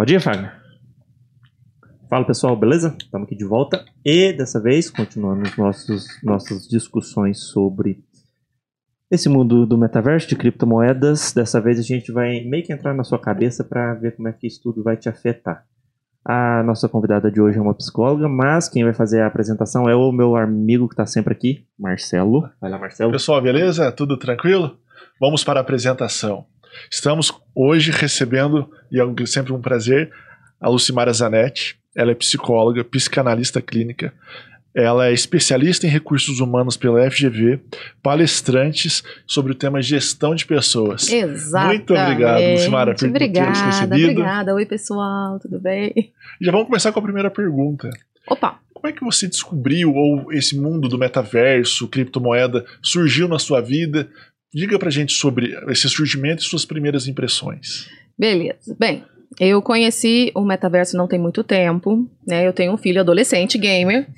Pode ir, Fagner. Fala pessoal, beleza? Estamos aqui de volta e dessa vez continuando os nossos nossas discussões sobre esse mundo do metaverso de criptomoedas. Dessa vez a gente vai meio que entrar na sua cabeça para ver como é que isso tudo vai te afetar. A nossa convidada de hoje é uma psicóloga, mas quem vai fazer a apresentação é o meu amigo que está sempre aqui, Marcelo. Vai lá, Marcelo. Pessoal, beleza? Tudo tranquilo? Vamos para a apresentação. Estamos hoje recebendo, e é sempre um prazer, a Lucimara Zanetti. Ela é psicóloga, psicanalista clínica. Ela é especialista em recursos humanos pela FGV, palestrantes sobre o tema gestão de pessoas. Exatamente. Muito obrigado, Lucimara, por obrigada, ter nos recebido. Obrigada. Oi, pessoal, tudo bem? Já vamos começar com a primeira pergunta. Opa! Como é que você descobriu, ou esse mundo do metaverso, criptomoeda, surgiu na sua vida? Diga pra gente sobre esse surgimento e suas primeiras impressões. Beleza. Bem, eu conheci o metaverso não tem muito tempo, né? Eu tenho um filho adolescente gamer.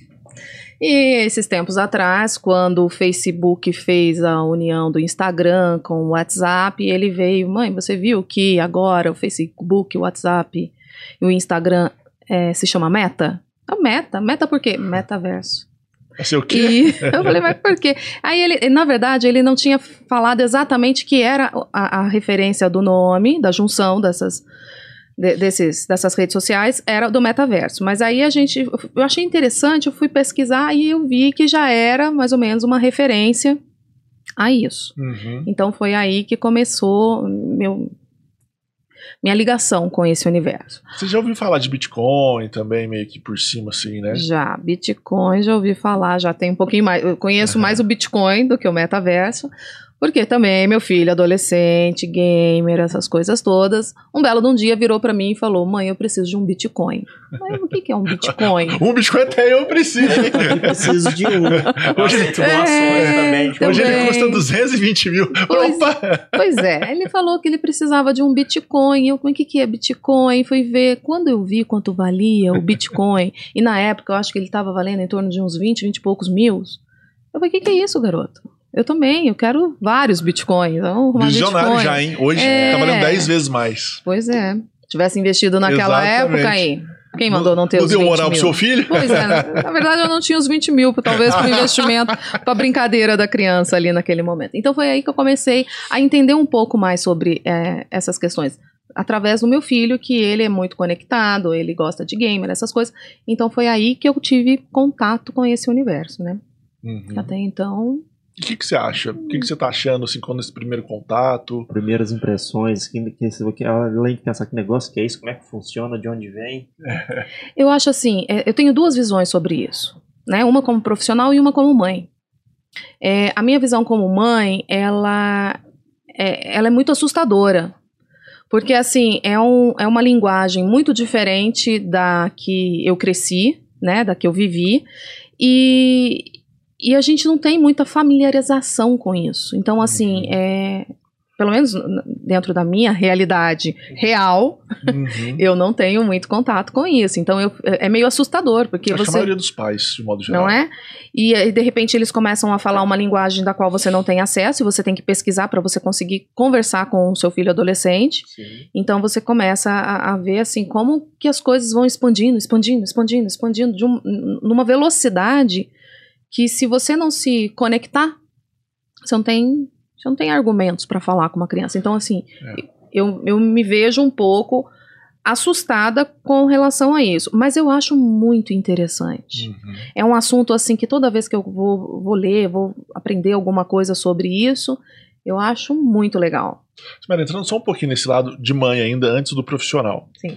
E esses tempos atrás, quando o Facebook fez a união do Instagram com o WhatsApp, ele veio, mãe, você viu que agora o Facebook, o WhatsApp e o Instagram é, se chama Meta? A Meta, Meta por quê? Metaverso. Assim, o quê? E eu falei, mas por quê? Aí ele, na verdade, ele não tinha falado exatamente que era a, a referência do nome, da junção dessas, de- desses, dessas redes sociais, era do metaverso. Mas aí a gente, eu achei interessante, eu fui pesquisar e eu vi que já era mais ou menos uma referência a isso. Uhum. Então foi aí que começou meu, minha ligação com esse universo. Você já ouviu falar de Bitcoin também, meio que por cima, assim, né? Já, Bitcoin, já ouvi falar, já tem um pouquinho mais. Eu conheço mais o Bitcoin do que o metaverso, porque também meu filho, adolescente, gamer, essas coisas todas, um belo de um dia virou pra mim e falou: Mãe, eu preciso de um Bitcoin. Mas o que, que é um Bitcoin? Um Bitcoin até eu preciso. Eu preciso de um. Hoje, É, também. hoje ele custa 220 mil. Pois- Opa! Pois é, ele falou que ele precisava de um Bitcoin. Eu, o que, que é Bitcoin? Fui ver. Quando eu vi quanto valia o Bitcoin, e na época eu acho que ele estava valendo em torno de uns 20, 20 e poucos mil. Eu falei, o que, que é isso, garoto? Eu também, eu quero vários Bitcoins. Arrumar Visionário Bitcoin. já, hein? Hoje É. tá valendo 10 vezes mais. Pois é. Tivesse investido naquela Exatamente. época aí. Quem mandou não ter Não os deu 20 moral pro mil? seu filho? Pois é, na na verdade eu não tinha os 20 mil, talvez para investimento, para brincadeira da criança ali naquele momento. Então foi aí que eu comecei a entender um pouco mais sobre é, essas questões. Através do meu filho, que ele é muito conectado, ele gosta de gamer, essas coisas. Então foi aí que eu tive contato com esse universo, né? Uhum. Até então. O que, que você acha? O que, que você tá achando, assim, quando esse primeiro contato? Primeiras impressões, que, que, que, além de pensar que negócio que é isso, como é que funciona, de onde vem. Eu acho assim, é, eu tenho duas visões sobre isso, né? Uma como profissional e uma como mãe. É, a minha visão como mãe, ela é, ela é muito assustadora. Porque, assim, é, um, é uma linguagem muito diferente da que eu cresci, né? Da que eu vivi. E, e a gente não tem muita familiarização com isso. Então, assim, é, pelo menos dentro da minha realidade real, Uhum. eu não tenho muito contato com isso. Então eu- é meio assustador, porque Acho que a você. maioria dos pais, de modo geral. Não é? E aí, de repente eles começam a falar uma linguagem da qual você não tem acesso e você tem que pesquisar para você conseguir conversar com o seu filho adolescente. Sim. Então você começa a, a ver assim como que as coisas vão expandindo, expandindo, expandindo, expandindo de um- numa velocidade que se você não se conectar, você não tem, você não tem argumentos para falar com uma criança. Então assim, É. eu, eu me vejo um pouco assustada com relação a isso, mas eu acho muito interessante. Uhum. É um assunto assim que toda vez que eu vou, vou ler, vou aprender alguma coisa sobre isso, eu acho muito legal. Mas entrando só um pouquinho nesse lado de mãe ainda, antes do profissional. Sim.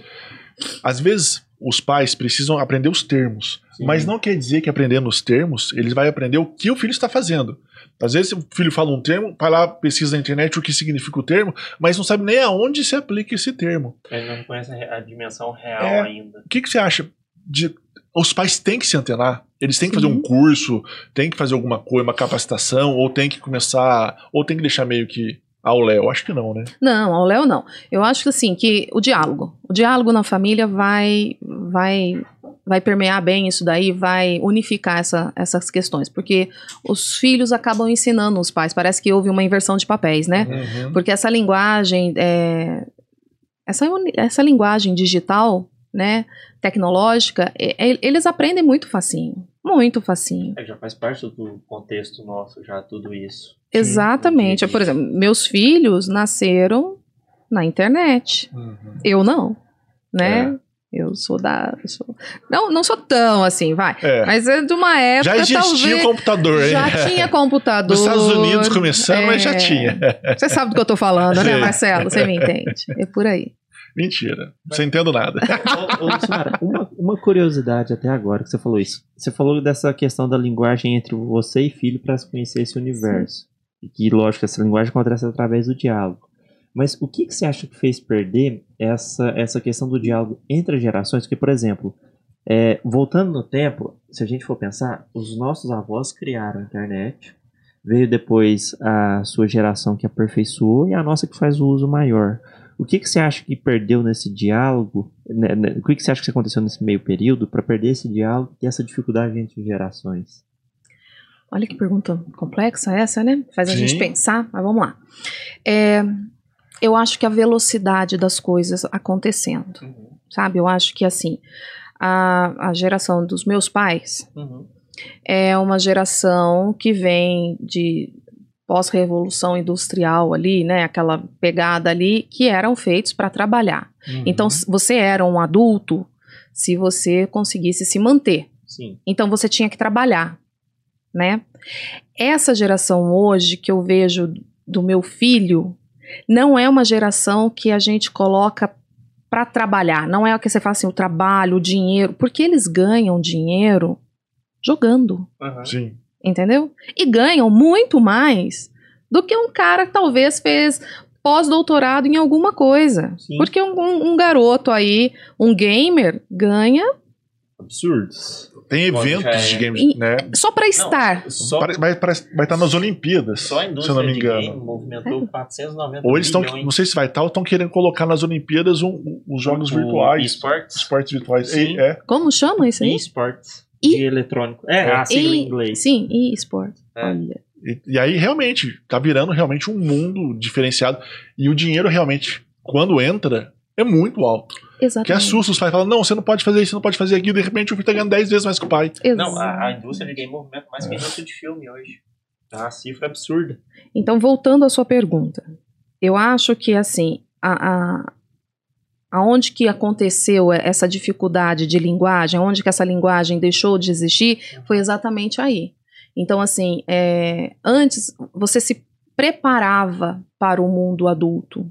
Às vezes, os pais precisam aprender os termos, Sim. mas não quer dizer que aprendendo os termos, ele vai aprender o que o filho está fazendo. Às vezes o filho fala um termo, vai lá, pesquisa na internet o que significa o termo, mas não sabe nem aonde se aplica esse termo. Ele não conhece a dimensão real É. ainda. O que, que você acha de. Os pais têm que se antenar? Eles têm que fazer Sim. um curso, têm que fazer alguma coisa, uma capacitação, ou tem que começar. Ou tem que deixar meio que ao Léo? Acho que não, né? Não, ao Léo não. Eu acho assim que o diálogo, o diálogo na família vai vai vai permear bem isso daí, vai unificar essa, essas questões, porque os filhos acabam ensinando os pais. Parece que houve uma inversão de papéis, né? Uhum. Porque essa linguagem é, essa, essa linguagem digital, né, tecnológica, é, é, eles aprendem muito facinho. Muito facinho. É, já faz parte do contexto nosso, já tudo isso. Exatamente. Sim. Por exemplo, meus filhos nasceram na internet. Uhum. Eu não, né? É. Eu sou da. Eu sou, não, não sou tão assim, vai. É. Mas é de uma época. Já existia o computador, hein? Já tinha computador. Nos Estados Unidos começando, é, mas já é. tinha. Você sabe do que eu tô falando, né, Marcelo? Você me entende. É por aí. Mentira. Não entendo nada. ô, ô, uma, uma, curiosidade até agora que você falou isso. Você falou dessa questão da linguagem entre você e filho para se conhecer esse universo. Sim. E que, lógico, essa linguagem acontece através do diálogo. Mas o que, que você acha que fez perder essa, essa questão do diálogo entre as gerações? Porque, por exemplo, é, voltando no tempo, se a gente for pensar, os nossos avós criaram a internet, veio depois a sua geração que aperfeiçoou e a nossa que faz o uso maior. O que, que você acha que perdeu nesse diálogo? Né, né, o que, que você acha que aconteceu nesse meio período para perder esse diálogo e essa dificuldade entre gerações? Olha que pergunta complexa essa, né? Faz a Sim. gente pensar, mas vamos lá. É, eu acho que a velocidade das coisas acontecendo, uhum. sabe? Eu acho que, assim, a, a geração dos meus pais uhum. é uma geração que vem de pós-revolução industrial ali, né, aquela pegada ali, que eram feitos para trabalhar. Uhum. Então, você era um adulto se você conseguisse se manter. Sim. Então, você tinha que trabalhar, né? Essa geração hoje que eu vejo do meu filho não é uma geração que a gente coloca para trabalhar. Não é o que você fala assim, o trabalho, o dinheiro, porque eles ganham dinheiro jogando. Uhum. Sim entendeu? E ganham muito mais do que um cara que talvez fez pós-doutorado em alguma coisa. Sim. Porque um, um, garoto aí, um gamer, ganha. Absurdos. Tem eventos de games, né? Só para estar. Não, só... Vai, vai, vai estar nas Olimpíadas. Só a indústria se eu não me engano. de game movimentou é. 490 Ou eles estão, não sei se vai estar, ou estão querendo colocar nas Olimpíadas um, os jogos o virtuais. Esportes. Esportes virtuais. Sim. É. Como chama isso aí? Esportes de eletrônico. É, é. a sigla em inglês. Sim, e sport. É. Olha. E, e, aí, realmente, tá virando realmente um mundo diferenciado. E o dinheiro realmente, quando entra, é muito alto. Exatamente. Que assusta os pais. Falam, não, você não pode fazer isso, você não pode fazer aquilo. De repente, o filho tá ganhando 10 vezes mais que o pai. Exato. Não, a, a, indústria de game movimenta mais que a indústria de filme hoje. Tá a cifra absurda. Então, voltando à sua pergunta. Eu acho que, assim, a, a, aonde que aconteceu essa dificuldade de linguagem, aonde que essa linguagem deixou de existir, foi exatamente aí. Então, assim, é, antes você se preparava para o mundo adulto.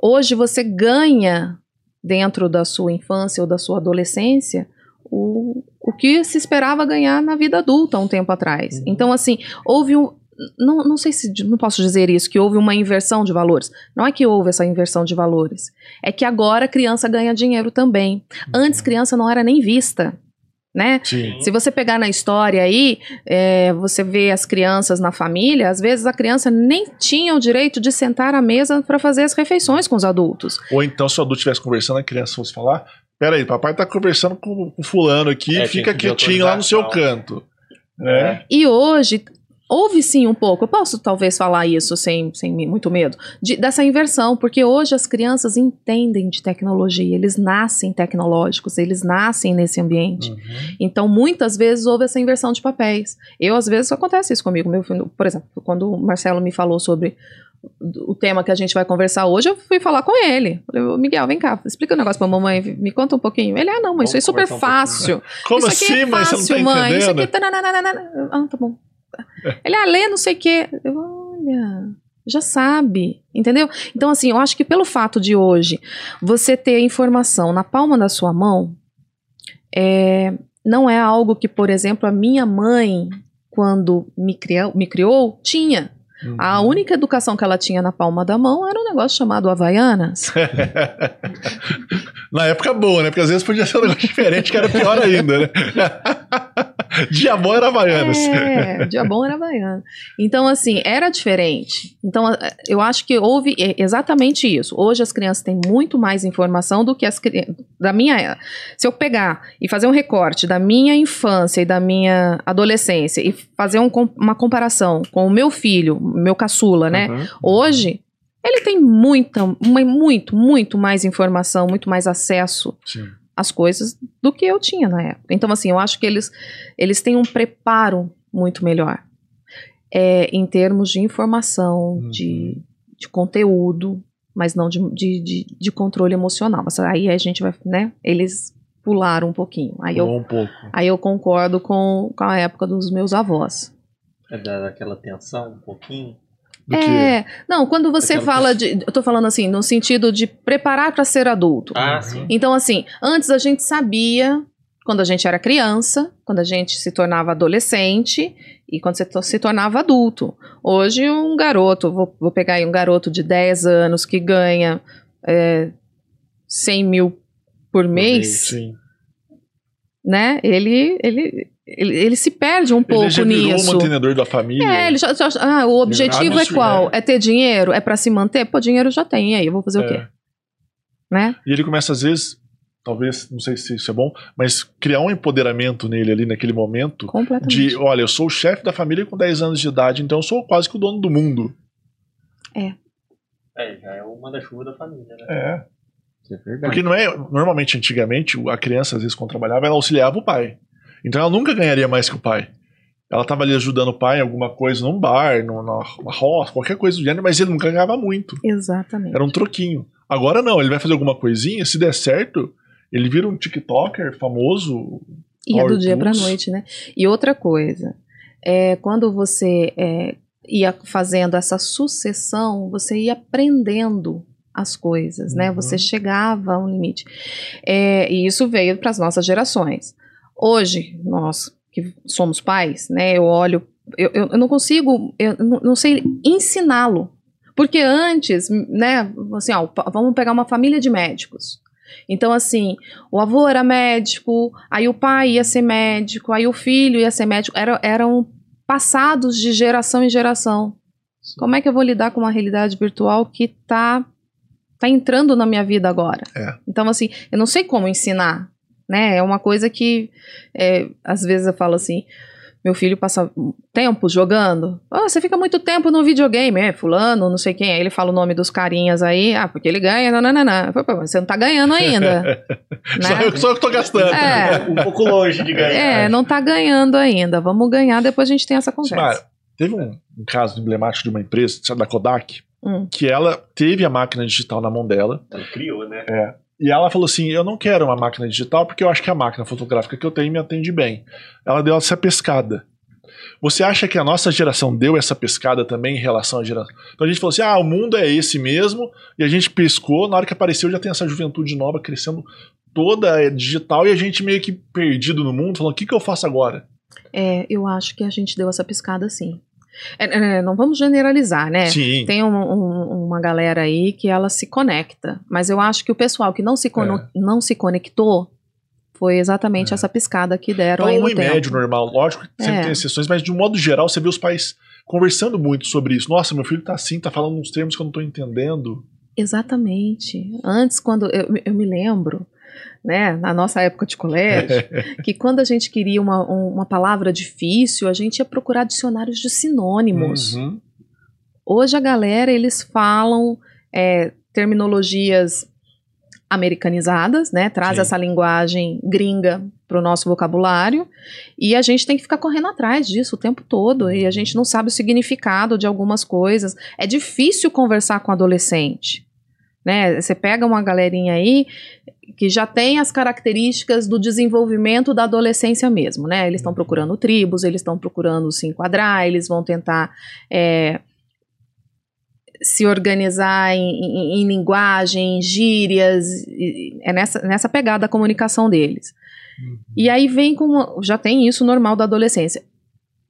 Hoje você ganha dentro da sua infância ou da sua adolescência o, o que se esperava ganhar na vida adulta um tempo atrás. Uhum. Então, assim, houve um, não, não sei se não posso dizer isso, que houve uma inversão de valores. Não é que houve essa inversão de valores. É que agora a criança ganha dinheiro também. Antes, criança não era nem vista. Né? Sim. Se você pegar na história aí, é, você vê as crianças na família, às vezes a criança nem tinha o direito de sentar à mesa para fazer as refeições com os adultos. Ou então, se o adulto estivesse conversando, a criança fosse falar: Peraí, papai tá conversando com o fulano aqui, é, fica quietinho lá no seu canto. Né? E hoje Houve sim um pouco, eu posso talvez falar isso sem, sem muito medo, de, dessa inversão, porque hoje as crianças entendem de tecnologia, eles nascem tecnológicos, eles nascem nesse ambiente. Uhum. Então, muitas vezes houve essa inversão de papéis. Eu, às vezes, acontece isso comigo. Meu, por exemplo, quando o Marcelo me falou sobre o tema que a gente vai conversar hoje, eu fui falar com ele. Falei, Miguel, vem cá, explica o um negócio pra mamãe, me conta um pouquinho. Ele, ah, não, mas isso é super fácil. Um Como isso aqui é assim, é fácil, mas você não tá mãe. Entendendo? Isso aqui. Ah, tá bom. Ele, ah, lê não sei o quê. Eu, olha, já sabe, entendeu? Então, assim, eu acho que pelo fato de hoje você ter a informação na palma da sua mão, é, não é algo que, por exemplo, a minha mãe, quando me criou, me criou tinha. Uhum. A única educação que ela tinha na palma da mão era um negócio chamado Havaianas. na época boa, né? Porque às vezes podia ser um negócio diferente, que era pior ainda, né? dia bom era Havaianas. É, dia bom era Havaianas. Então, assim, era diferente. Então, eu acho que houve exatamente isso. Hoje as crianças têm muito mais informação do que as crianças. Da minha. Se eu pegar e fazer um recorte da minha infância e da minha adolescência e fazer um, uma comparação com o meu filho, meu caçula, né? Uhum. Hoje, ele tem muita, muito, muito mais informação, muito mais acesso Sim. Às coisas do que eu tinha na época. Então, assim, eu acho que eles, eles têm um preparo muito melhor é, em termos de informação, Uhum. de, de conteúdo, mas não de, de, de, de controle emocional. Mas aí a gente vai, né? Eles pularam um pouquinho. Aí eu, Pulou um pouco. aí eu concordo com, com a época dos meus avós. É dar aquela tensão um pouquinho. Do que É, não, quando você fala de. Eu tô falando assim, no sentido de preparar para ser adulto. Ah, Uhum. sim. Então, assim, antes a gente sabia, quando a gente era criança, quando a gente se tornava adolescente e quando você to- se tornava adulto. Hoje, um garoto, vou, vou pegar aí um garoto de 10 anos que ganha é, 100 mil por mês, Sim. né? Ele, ele, ele, ele se perde um pouco Ele já virou nisso. o mantenedor da família. É, ele já, já- ah, o objetivo é isso, qual? é. É ter dinheiro? É pra se manter? Pô, dinheiro já tem, e aí eu vou fazer o É. quê? Né? E ele começa, às vezes, talvez, não sei se isso é bom, mas criar um empoderamento nele ali naquele momento. Completamente. De, olha, eu sou o chefe da família com 10 anos de idade, então eu sou quase que o dono do mundo. É, já é o manda-chuva da família, né? É. Isso é verdade. Porque não é. Normalmente, antigamente, a criança, às vezes, quando trabalhava, ela auxiliava o pai. Então ela nunca ganharia mais que o pai. Ela estava ali ajudando o pai em alguma coisa, num bar, numa, roça, qualquer coisa do gênero, mas ele nunca ganhava muito. Exatamente. Era um troquinho. Agora não, ele vai fazer alguma coisinha, se der certo, ele vira um TikToker famoso. E é do dia pra Tools. noite, né? E outra coisa, é, quando você é, ia fazendo essa sucessão, você ia aprendendo as coisas, né? Uhum. Você chegava a um limite. É, e isso veio para as nossas gerações. Hoje, nós que somos pais, né? Eu olho, eu, eu, eu não consigo, eu não, não sei ensiná-lo. Porque antes, né, assim, ó, vamos pegar uma família de médicos. Então, assim, o avô era médico, aí o pai ia ser médico, aí o filho ia ser médico. Era, eram passados de geração em geração. Como é que eu vou lidar com uma realidade virtual que tá, tá entrando na minha vida agora? É. Então, assim, eu não sei como ensinar, né? É uma coisa que, é, às vezes eu falo assim, meu filho passa tempo jogando. Ah, você fica muito tempo no videogame, é, fulano, não sei quem. Aí ele fala o nome dos carinhas aí, ah, porque ele ganha. Eu falo, "Pô, mas Você não tá ganhando ainda. Só, né? eu, só eu que tô gastando. É. Um pouco longe de ganhar. É, não tá ganhando ainda. Vamos ganhar, depois a gente tem essa conversa. Simara, teve um, um caso emblemático de uma empresa, da Kodak, Hum. que ela teve a máquina digital na mão dela. Ela criou, né? É. E ela falou assim: Eu não quero uma máquina digital porque eu acho que a máquina fotográfica que eu tenho me atende bem. Ela deu essa pescada. Você acha que a nossa geração deu essa pescada também em relação à geração? Então a gente falou assim: ah, o mundo é esse mesmo, e a gente pescou, na hora que apareceu já tem essa juventude nova crescendo toda é, digital e a gente meio que perdido no mundo, falando: o que, que eu faço agora? É, eu acho que a gente deu essa piscada sim. É, é, não vamos generalizar, né? Sim. Tem um- um- uma galera aí que ela se conecta, mas eu acho que o pessoal que não se, É. não se conectou foi exatamente essa piscada que deram aí Falando no em tempo. médio, normal, lógico que sempre É. tem exceções, mas de um modo geral você vê os pais conversando muito sobre isso. Nossa, meu filho tá assim, tá falando uns termos que eu não tô entendendo. Exatamente. Antes, quando eu, eu me lembro, né, na nossa época de colégio, que quando a gente queria uma, um- uma palavra difícil, a gente ia procurar dicionários de sinônimos. Uhum. Hoje a galera, eles falam é, terminologias americanizadas, né? Traz Sim. essa linguagem gringa para o nosso vocabulário e a gente tem que ficar correndo atrás disso o tempo todo e a gente não sabe o significado de algumas coisas. É difícil conversar com adolescente, né? Você pega uma galerinha aí que já tem as características do desenvolvimento da adolescência mesmo, né? Eles estão procurando tribos, eles estão procurando se enquadrar, eles vão tentar é, se organizar em, em- em linguagem, em gírias, é nessa, nessa pegada a comunicação deles. E aí vem com. Já tem isso normal da adolescência.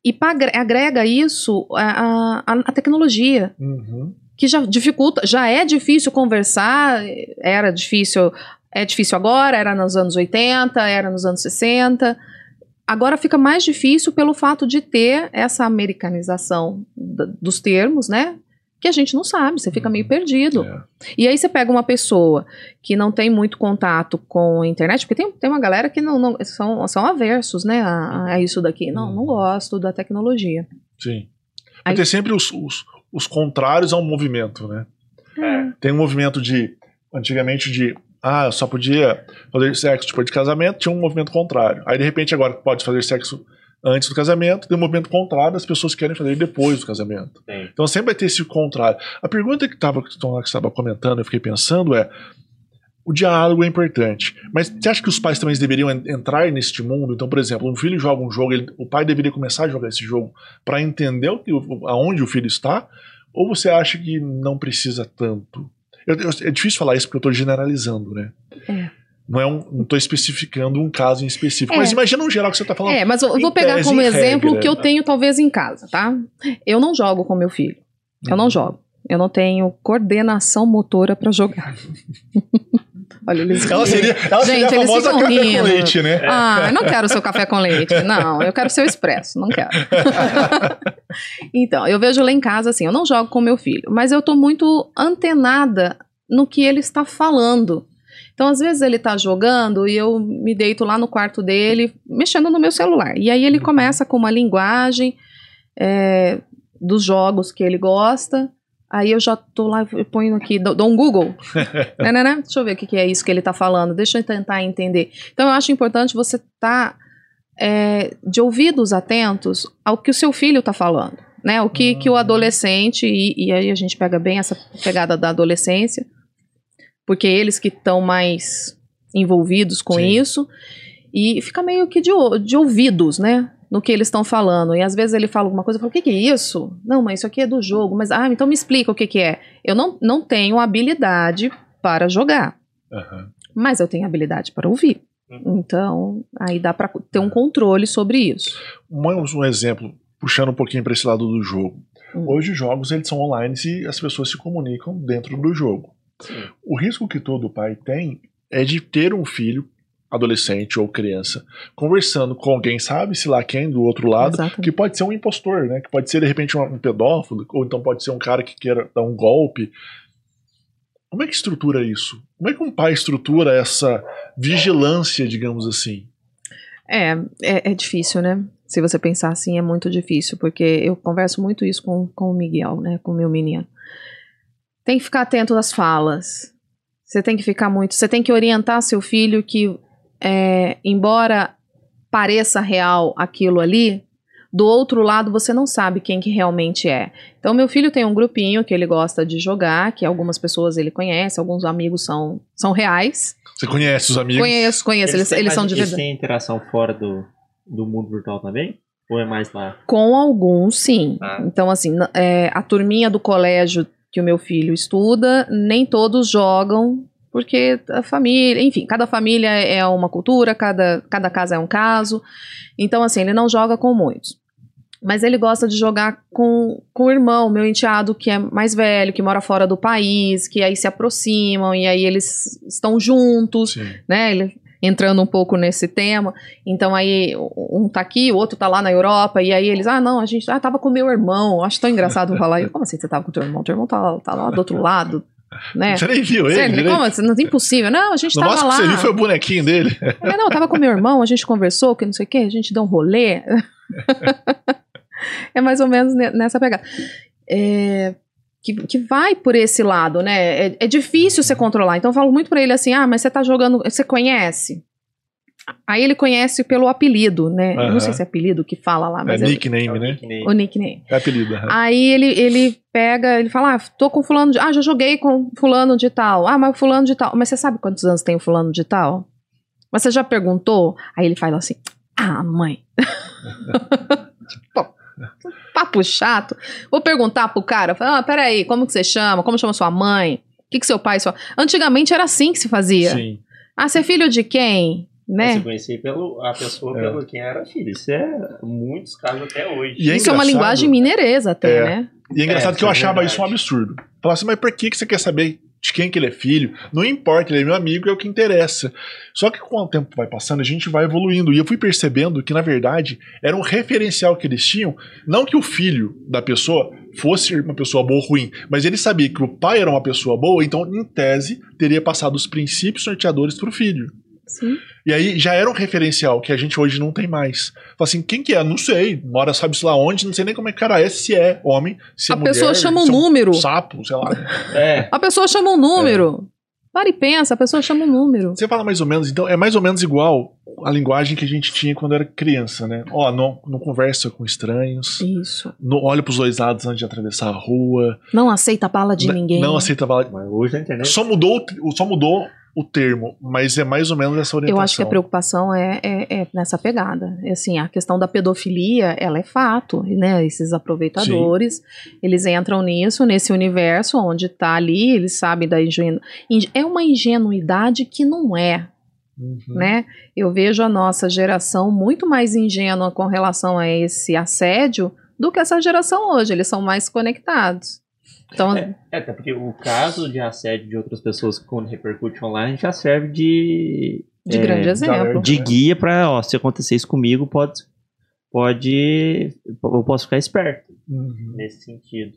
E agrega isso a, a, a tecnologia Uhum. Que já dificulta, já é difícil conversar, era difícil, é difícil agora, era nos anos 80, era nos anos 60. Agora fica mais difícil pelo fato de ter essa americanização dos termos, né? Que a gente não sabe, você fica meio perdido. É. E aí você pega uma pessoa que não tem muito contato com a internet, porque tem, tem uma galera que não, não- são, são aversos, né, a, a isso daqui. Não, não gosto da tecnologia. Sim. Aí- tem sempre os, os, os contrários ao movimento, né? Tem um movimento de, antigamente, de ah, eu só podia fazer sexo depois de casamento, tinha um movimento contrário. Aí, de repente, agora pode fazer sexo antes do casamento, tem um movimento contrário, as pessoas querem fazer depois do casamento. Sim. Então sempre vai ter esse contrário. A pergunta que estava que você estava comentando, eu fiquei pensando é o diálogo é importante, mas você acha que os pais também deveriam en- entrar neste mundo? Então, por exemplo, um filho joga um jogo, ele- o pai deveria começar a jogar esse jogo para entender o que, o- aonde o filho está? Ou você acha que não precisa tanto? Eu- eu- é difícil falar isso porque eu estou generalizando, né? É. Não é um, não estou especificando um caso em específico. É. Mas imagina um geral que você está falando. É, mas eu vou pegar como em exemplo o que eu tenho talvez em casa, tá? Eu não jogo com meu filho. Eu não Uhum. jogo. Eu não tenho coordenação motora pra jogar. Olha, eles Ela seria, ela seria Gente, a eles famosa café com rindo. leite, né? Ah, eu não quero seu café com leite. Não, eu quero seu expresso. Não quero. então, eu vejo lá em casa assim, eu não jogo com meu filho, mas eu tô muito antenada no que ele está falando. Então, às vezes ele tá jogando e eu me deito lá no quarto dele, mexendo no meu celular. E aí ele começa com uma linguagem é, dos jogos que ele gosta. Aí eu já tô lá, eu ponho aqui, dou, um Google. né, né, né? Deixa eu ver o que, que é isso que ele tá falando. Deixa eu tentar entender. Então eu acho importante você estar de ouvidos atentos ao que o seu filho tá falando. Né? O que, que o adolescente, e, e aí a gente pega bem essa pegada da adolescência, porque eles que estão mais envolvidos com Sim. isso, e fica meio que de, de ouvidos, né? No que eles estão falando. E às vezes ele fala alguma coisa, eu falo, o que, que é isso? Não, mas isso aqui é do jogo. Mas, ah, então me explica o que, que é. Eu não, não tenho habilidade para jogar, Aham. mas eu tenho habilidade para ouvir. Então, aí dá para ter um controle sobre isso. Um, um exemplo, puxando um pouquinho para esse lado do jogo. Hum. Hoje os jogos eles são online e as pessoas se comunicam dentro do jogo. Sim. O risco que todo pai tem é de ter um filho, adolescente ou criança, conversando com alguém, sabe-se lá quem, do outro lado, Exatamente. que pode ser um impostor, né? Que pode ser, de repente, um, um pedófilo, ou então pode ser um cara que queira dar um golpe. Como é que estrutura isso? Como é que um pai estrutura essa vigilância, digamos assim? É, é, é difícil, né? Se você pensar assim, é muito difícil, porque eu converso muito isso com, com o Miguel, né? Com o meu menino. Tem que ficar atento às falas. Você tem que ficar muito. Você tem que orientar seu filho que, é, embora pareça real aquilo ali, do outro lado você não sabe quem que realmente é. Então, meu filho tem um grupinho que ele gosta de jogar, que algumas pessoas ele conhece, alguns amigos são, são reais. Você conhece os amigos? Conheço, conheço, eles, eles mais- são de Eles verdade. têm interação fora do, do mundo virtual também? Ou é mais lá? Com alguns, sim. Ah. Então, assim, é, a turminha do colégio que o meu filho estuda, nem todos jogam, porque a família, enfim, cada família é uma cultura, cada, cada casa é um caso. Então, assim, ele não joga com muitos. Mas ele gosta de jogar com, com o irmão, meu enteado, que é mais velho, que mora fora do país, que aí se aproximam e aí eles estão juntos Sim. né? Ele entrando um pouco nesse tema. Então aí um tá aqui, o outro tá lá na Europa, e aí eles, ah, não, a gente ah, tava com meu irmão. Acho tão engraçado falar. Eu, como assim você tava com teu irmão? Teu irmão tá, tá lá do outro lado, né? Você nem viu ele? Como? Não impossível. Não, a gente No tava máximo que lá. você viu foi o bonequinho dele. É, não, eu tava com meu irmão, a gente conversou, que não sei o quê, a gente deu um rolê. é mais ou menos ne- nessa pegada. É, que, que vai por esse lado, né? É, é difícil você controlar. Então eu falo muito pra ele assim: ah, mas você tá jogando. Você conhece? Aí ele conhece pelo apelido, né? Eu não sei se é apelido que fala lá, É mas é, nickname, né? o nickname. É apelido. aham. Aí ele, ele pega, ele fala, ah, tô com fulano de... Ah, já joguei com fulano de tal. Ah, mas fulano de tal. Mas você sabe quantos anos tem o fulano de tal? Mas você já perguntou? Aí ele fala assim, ah, mãe. Tipo, papo chato. Vou perguntar pro cara, fala, ah, peraí, como que você chama? Como chama sua mãe? O que que seu pai... Sua... Antigamente era assim que se fazia. Sim. Ah, você é filho de quem? Né? Você conhecia pelo, a pessoa É. pelo quem era filho. Isso é muitos casos até hoje. E é Isso é uma linguagem mineiresa até, É. né? E é engraçado É, que eu é achava verdade. isso um absurdo. Falava assim, mas por que que você quer saber de quem que ele é filho? Não importa, ele é meu amigo, é o que interessa. Só que com o tempo vai passando, a gente vai evoluindo. E eu fui percebendo que, na verdade, era um referencial que eles tinham. Não que o filho da pessoa fosse uma pessoa boa ou ruim, mas ele sabia que o pai era uma pessoa boa, então, em tese, teria passado os princípios norteadores para o filho. Sim. E aí já era um referencial que a gente hoje não tem mais. Fala assim, quem que é? Não sei. Mora sabe-se lá onde, não sei nem como é que cara é, se é homem, se é A mulher. pessoa chama um se é número. sapo, sei lá. É. A pessoa chama um número. Para e pensa, a pessoa chama um número. Você fala mais ou menos, então é mais ou menos igual a linguagem que a gente tinha quando era criança, né? Ó, não, não conversa com estranhos, Isso. não olha pros dois lados antes de atravessar a rua, Não aceita bala de ninguém. não aceita bala. Mas hoje a internet. Só mudou, o- só mudou o termo, mas é mais ou menos essa orientação. Eu acho que a preocupação é, é- é nessa pegada. É Assim, a questão da pedofilia, ela é fato, né? Esses aproveitadores, eles entram nisso, nesse universo onde tá ali, eles sabem da ingenu... inge- É uma ingenuidade que não é, Uhum. né? Eu vejo a nossa geração muito mais ingênua com relação a esse assédio do que essa geração hoje. Eles são mais conectados. Então, É, até porque o caso de assédio de outras pessoas que quando repercute online já serve de, de é, grande exemplo. de guia pra, ó, se acontecer isso comigo, pode, pode, eu posso ficar esperto Uhum. nesse sentido.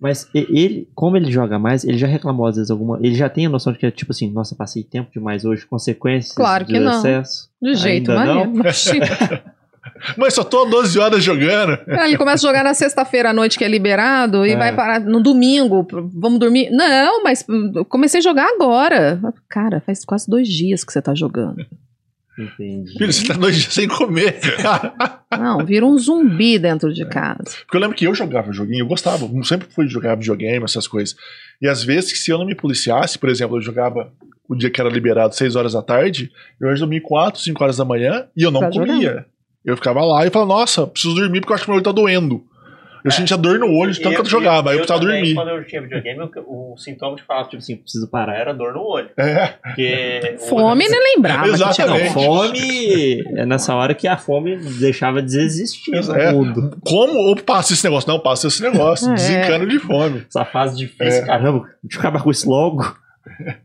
Mas ele, como ele joga mais, ele já reclamou às vezes alguma, ele já tem a noção de que é tipo assim, nossa, passei tempo demais hoje, consequências Claro do que não. excesso. De jeito Ainda não? Mas só tô 12 horas jogando. É, Ele começa a jogar na sexta-feira à noite, que é liberado, e É. vai parar no domingo. Vamos dormir? Não, mas hum, comecei a jogar agora. Cara, faz quase dois dias que você tá jogando. Entendi. Filho, você tá dois dias sem comer. Não, vira um zumbi dentro de casa. Porque eu lembro que eu jogava joguinho, eu gostava, eu sempre fui jogar videogame, essas coisas. E às vezes, que se eu não me policiasse, por exemplo, eu jogava o dia que era liberado 6 horas da tarde, eu ia dormir 4, 5 horas da manhã e eu não Tá comia. Eu ficava lá e falava, nossa, preciso dormir porque eu acho que meu olho tá doendo. Eu sentia dor no olho de tanto que eu jogava, aí eu precisava também, dormir. Quando eu tinha videogame, o, o sintoma de falar, tipo assim, preciso parar, era dor no olho. É, Porque Fome nem lembrava. que tinha Exatamente. Não, fome. é nessa hora que a fome deixava de existir É. no mundo. como ou passa esse negócio? Não, passa esse negócio, É. desencano de fome. Essa fase difícil, É. caramba, deixa eu acabar com isso logo.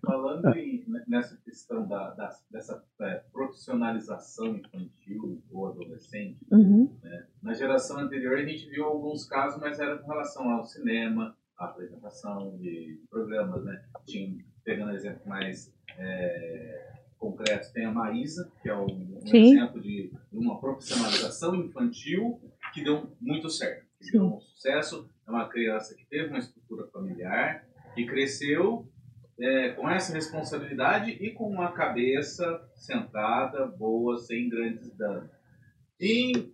Falando em- nessa questão da, da- dessa é, profissionalização infantil ou adolescente, Uhum. na geração anterior a gente viu alguns casos, mas era com relação ao cinema, à apresentação de programas, né? Tinha, pegando exemplo mais é, concreto, tem a Maísa, que é um, um exemplo de uma profissionalização infantil que deu muito certo, que Sim. deu um sucesso. É uma criança que teve uma estrutura familiar, que cresceu é, com essa responsabilidade e com uma cabeça centrada, boa, sem grandes danos. Em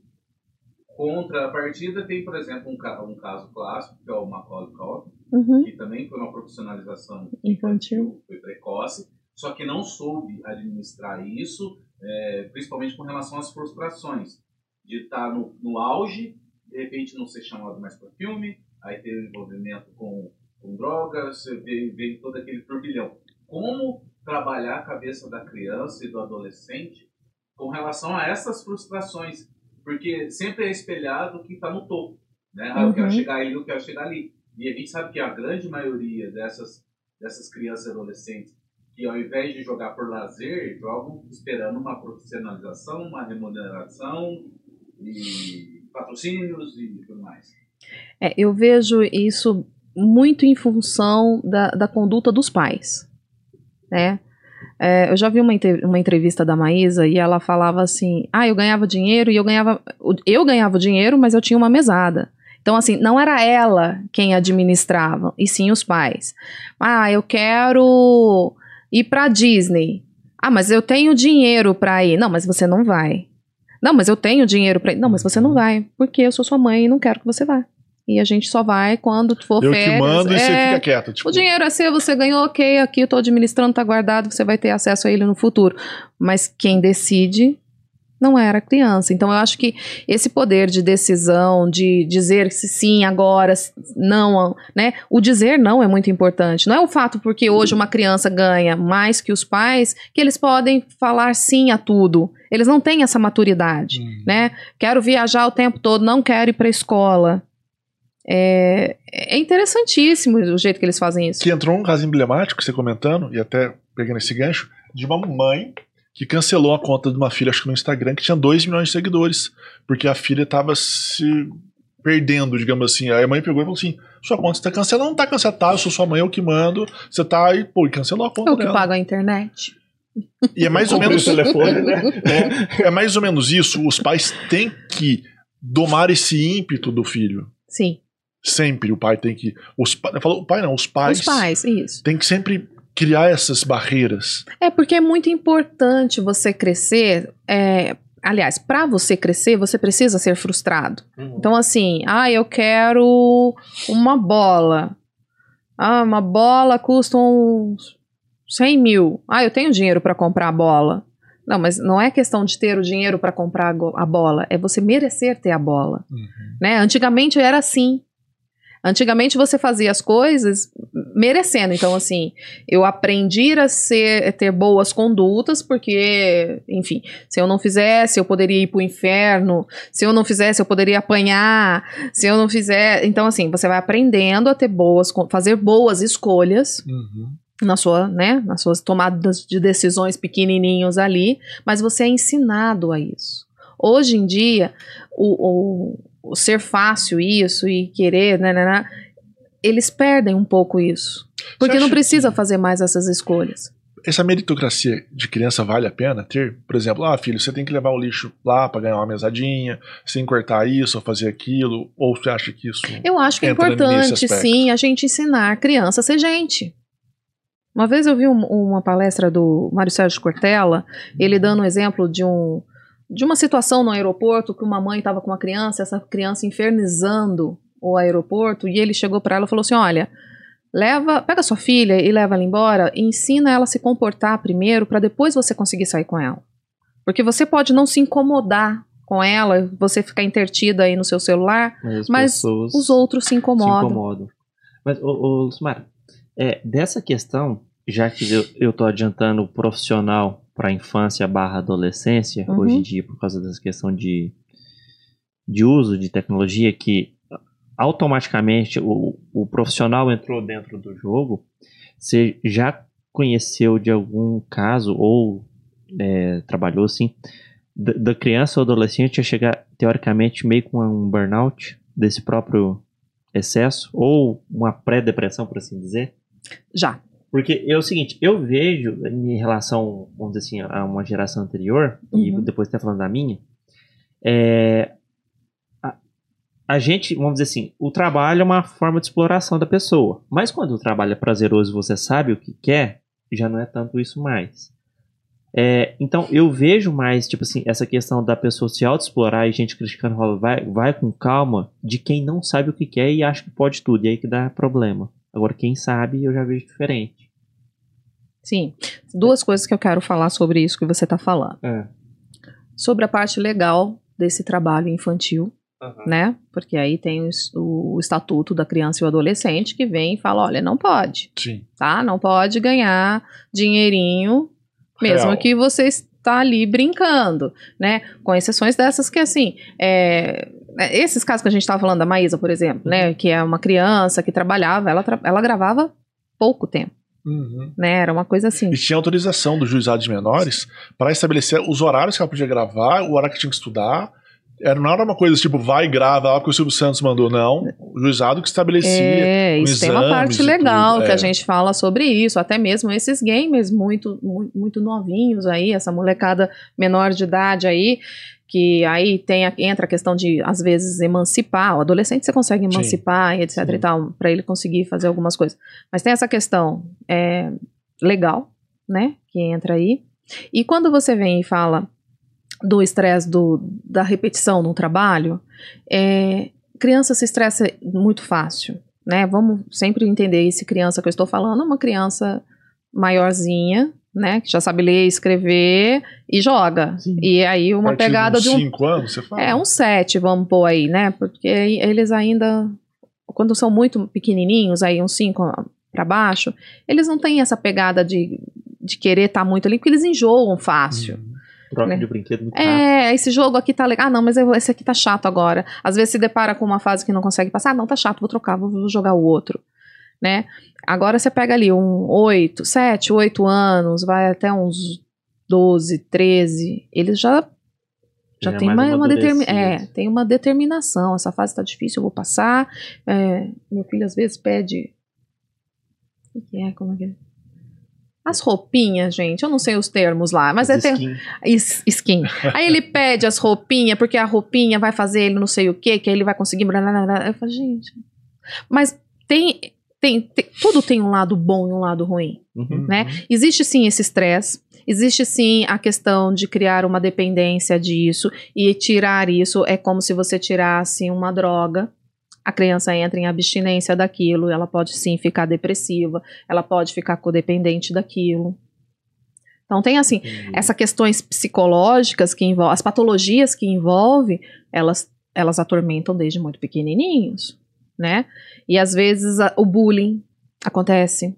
contrapartida, tem, por exemplo, um, ca- um caso clássico, que é o Macaulay Culkin, Uhum. que também foi uma profissionalização Infantil. foi precoce, só que não soube administrar isso, é, principalmente com relação às frustrações, de estar no, no auge, de repente não ser chamado mais para filme, aí ter envolvimento com, com drogas, ver, ver todo aquele turbilhão. Como trabalhar a cabeça da criança e do adolescente com relação a essas frustrações? Porque sempre é espelhado que está no topo. Né? Ah, eu quero Uhum. chegar ali, eu quero chegar ali. E a gente sabe que a grande maioria dessas, dessas crianças e adolescentes que ao invés de jogar por lazer, jogam esperando uma profissionalização, uma remuneração e patrocínios e tudo mais. É, eu vejo isso muito em função da, da conduta dos pais, né? É, eu já vi uma, uma entrevista da Maísa e ela falava assim: ah, eu ganhava dinheiro e eu ganhava. Eu ganhava dinheiro, mas eu tinha uma mesada. Então, assim, não era ela quem administrava, e sim os pais. Ah, eu quero ir pra Disney. Ah, mas eu tenho dinheiro pra ir. Não, mas você não vai. Não, mas eu tenho dinheiro pra ir. Não, mas você não vai, porque eu sou sua mãe e não quero que você vá. E a gente só vai quando for Eu férias. que mando e você É, fica quieto. Tipo, o dinheiro é seu, você ganhou, ok, aqui eu tô administrando, tá guardado, você vai ter acesso a ele no futuro. Mas quem decide não era a criança. Então eu acho que esse poder de decisão, de dizer se sim agora, não, né? O dizer não é muito importante. Não é o fato porque hoje uma criança ganha mais que os pais que eles podem falar sim a tudo. Eles não têm essa maturidade, Hum. né? Quero viajar o tempo todo, não quero ir para a escola. É, é interessantíssimo o jeito que eles fazem isso. Que entrou um caso emblemático, você comentando, e até pegando esse gancho, de uma mãe que cancelou a conta de uma filha, acho que no Instagram, que tinha 2 milhões de seguidores, porque a filha tava se perdendo, digamos assim. Aí a mãe pegou e falou assim: sua conta está cancelada, não tá cancelada, tá, eu sou sua mãe, eu que mando, você tá aí, pô, e cancelou a conta É o que dela. paga a internet. E é mais ou menos o telefone, né? é mais ou menos isso. Os pais têm que domar esse ímpeto do filho. Sim. Sempre o pai tem que. Os, pa- eu falo, o pai não, os pais. Os pais, isso. Tem que sempre criar essas barreiras. É porque é muito importante você crescer. é, aliás, para você crescer, você precisa ser frustrado. Então, assim, ah, eu quero uma bola. Ah, uma bola custa uns 100 mil. Ah, eu tenho dinheiro para comprar a bola. Não, mas não é questão de ter o dinheiro para comprar a bola, é você merecer ter a bola. Né? Antigamente era assim. Antigamente você fazia as coisas merecendo. Então, assim, eu aprendi a ser, ter boas condutas, porque, enfim, se eu não fizesse, eu poderia ir pro inferno. Se eu não fizesse, eu poderia apanhar. Se eu não fizer. Então, assim, você vai aprendendo a ter boas, fazer boas escolhas na sua, né, nas suas tomadas de decisões pequenininhos ali, mas você é ensinado a isso. Hoje em dia, o, o, o ser fácil isso e querer, né, né, né, eles perdem um pouco isso. Porque não precisa fazer mais essas escolhas. Essa meritocracia de criança vale a pena ter? Por exemplo, ah, filho, você tem que levar o lixo lá pra ganhar uma mesadinha, que cortar isso ou fazer aquilo, ou você acha que isso. Eu acho que é importante, sim, a gente ensinar a criança a ser gente. Uma vez eu vi um- uma palestra do Mário Sérgio Cortella, ele dando um exemplo de um de uma situação no aeroporto que uma mãe estava com uma criança, essa criança infernizando o aeroporto, e ele chegou para ela e falou assim: "Olha, leva, pega sua filha e leva ela embora, e ensina ela a se comportar primeiro para depois você conseguir sair com ela. Porque você pode não se incomodar com ela, você ficar intertida aí no seu celular, Mas, as Mas os outros se se incomodam. incomodam. Mas, ô, ô Lucimara, é, dessa questão, já que eu, eu tô adiantando o profissional para infância barra adolescência, Uhum. hoje em dia, por causa dessa questão de, de uso de tecnologia, que automaticamente o, o profissional entrou dentro do jogo, você já conheceu de algum caso, ou é, trabalhou assim, da, da criança ou adolescente a chegar, teoricamente, meio com um burnout desse próprio excesso, ou uma pré-depressão, por assim dizer? Já. Porque é o seguinte, eu vejo em relação, vamos dizer assim, a uma geração anterior, e Uhum. depois até falando da minha, é, a, a gente, vamos dizer assim, o trabalho é uma forma de exploração da pessoa. Mas quando o trabalho é prazeroso e você sabe o que quer, já não é tanto isso mais. É, então eu vejo mais, tipo assim, essa questão da pessoa se auto-explorar e gente criticando, fala, vai, vai com calma, de quem não sabe o que quer e acha que pode tudo, e aí que dá problema. Agora, quem sabe, eu já vejo diferente. Sim. Duas coisas que eu quero falar sobre isso que você está falando. É. Sobre a parte legal desse trabalho infantil, né? Porque aí tem o, o Estatuto da Criança e o Adolescente que vem e fala: olha, não pode, Sim. tá? Não pode ganhar dinheirinho, mesmo Real. que você está ali brincando, né? Com exceções dessas que, assim, é, é, esses casos que a gente estava falando da Maísa, por exemplo, né? Que é uma criança que trabalhava, ela, tra- ela gravava pouco tempo, Uhum. né? Era uma coisa assim. E tinha autorização do juizado de menores para estabelecer os horários que ela podia gravar, o horário que tinha que estudar. Era, não era uma coisa tipo, vai e grava lá porque o Silvio Santos mandou, não. O juizado que estabelecia. É, isso tem uma parte legal tudo, que é. a gente fala sobre isso, até mesmo esses gamers muito, mu- muito novinhos aí, essa molecada menor de idade aí, que aí tem a- entra a questão de, às vezes, emancipar. O adolescente você consegue Sim. emancipar e etc Sim. e tal, para ele conseguir fazer algumas coisas. Mas tem essa questão é, legal, né, que entra aí. E quando você vem e fala do estresse do, da repetição no trabalho, é, criança se estressa muito fácil, né? Vamos sempre entender esse criança que eu estou falando, é uma criança maiorzinha, né? Que já sabe ler, escrever e joga. Sim. E aí uma pegada uns de um cinco anos, você fala? é, um sete, vamos pôr aí, né? Porque eles ainda, quando são muito pequenininhos, aí uns cinco para baixo, eles não têm essa pegada de, de querer estar muito ali, porque eles enjoam fácil. Uhum. Troca Né? de brinquedo muito rápido. É, esse jogo aqui tá legal. Ah, não, mas esse aqui tá chato agora. Às vezes se depara com uma fase que não consegue passar. Ah, não, tá chato, vou trocar, vou, vou jogar o outro. Né? Agora você pega ali um 8, 7, 8 anos, vai até uns 12, 13. Eles já já Já tem mais uma, uma determi é, tem uma determinação. Essa fase tá difícil, eu vou passar. É, meu filho às vezes pede. O que é? Como é que é? as roupinhas, gente, eu não sei os termos lá, mas é Skin. skin. Aí ele pede as roupinhas, porque a roupinha vai fazer ele não sei o que, que aí ele vai conseguir. Eu falo, gente. Mas tem, tem, tem- Tudo tem um lado bom e um lado ruim. Uhum. né? Existe sim esse estresse, existe sim a questão de criar uma dependência disso e tirar isso é como se você tirasse uma droga. A criança entra em abstinência daquilo, ela pode sim ficar depressiva, ela pode ficar codependente daquilo. Então tem assim, essas questões psicológicas que envolvem, as patologias que envolve, elas, elas atormentam desde muito pequenininhos, né? E às vezes a- o bullying acontece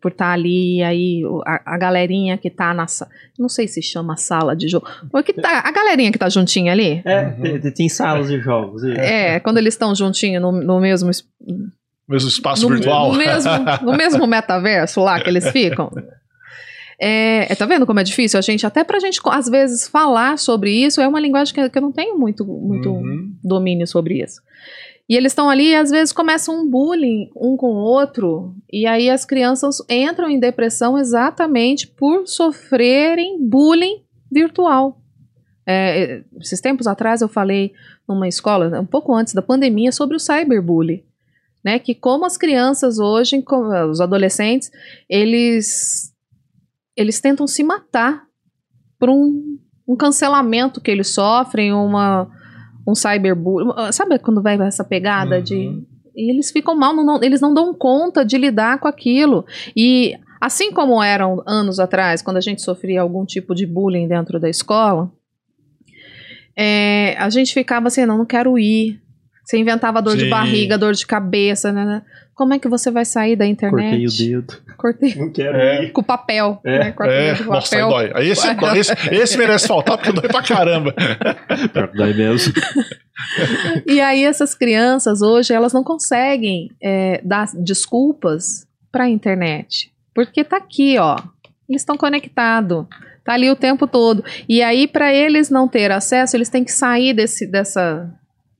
por estar ali, aí a, a galerinha que tá na sala, não sei se chama sala de jogo, o que tá, a galerinha que tá juntinha ali, É, tem, tem salas de jogos. e- é, quando eles estão juntinho no, no mesmo es- Mesmo espaço no, virtual. no mesmo, no mesmo metaverso lá que eles ficam. É, é, tá vendo como é difícil? A gente, até pra gente, às vezes, falar sobre isso, é uma linguagem que, que eu não tenho muito, muito Uhum. domínio sobre isso. E eles estão ali e às vezes começam um bullying um com o outro, e aí as crianças entram em depressão exatamente por sofrerem bullying virtual. É, é, esses tempos atrás eu falei numa escola, um pouco antes da pandemia, sobre o cyberbullying. Né, que como as crianças hoje, os adolescentes, eles, eles tentam se matar por um, um cancelamento que eles sofrem, uma, um cyberbullying. Sabe quando vai essa pegada de. Uhum. E eles ficam mal, não- não- eles não dão conta de lidar com aquilo. E assim como eram anos atrás, quando a gente sofria algum tipo de bullying dentro da escola, é, a gente ficava assim, não, não quero ir. Você inventava dor de Sim. barriga, dor de cabeça, né, né? Como é que você vai sair da internet? Cortei o dedo. Cortei Não quero É. ir. com papel. É. né? Cortei É, com nossa, papel. dói. Aí esse, dói. esse, esse merece faltar porque dói pra caramba. Dói mesmo. E aí essas crianças hoje elas não conseguem é, dar desculpas para a internet, porque tá aqui, ó, eles estão conectados, tá ali o tempo todo. E aí para eles não ter acesso, eles têm que sair desse dessa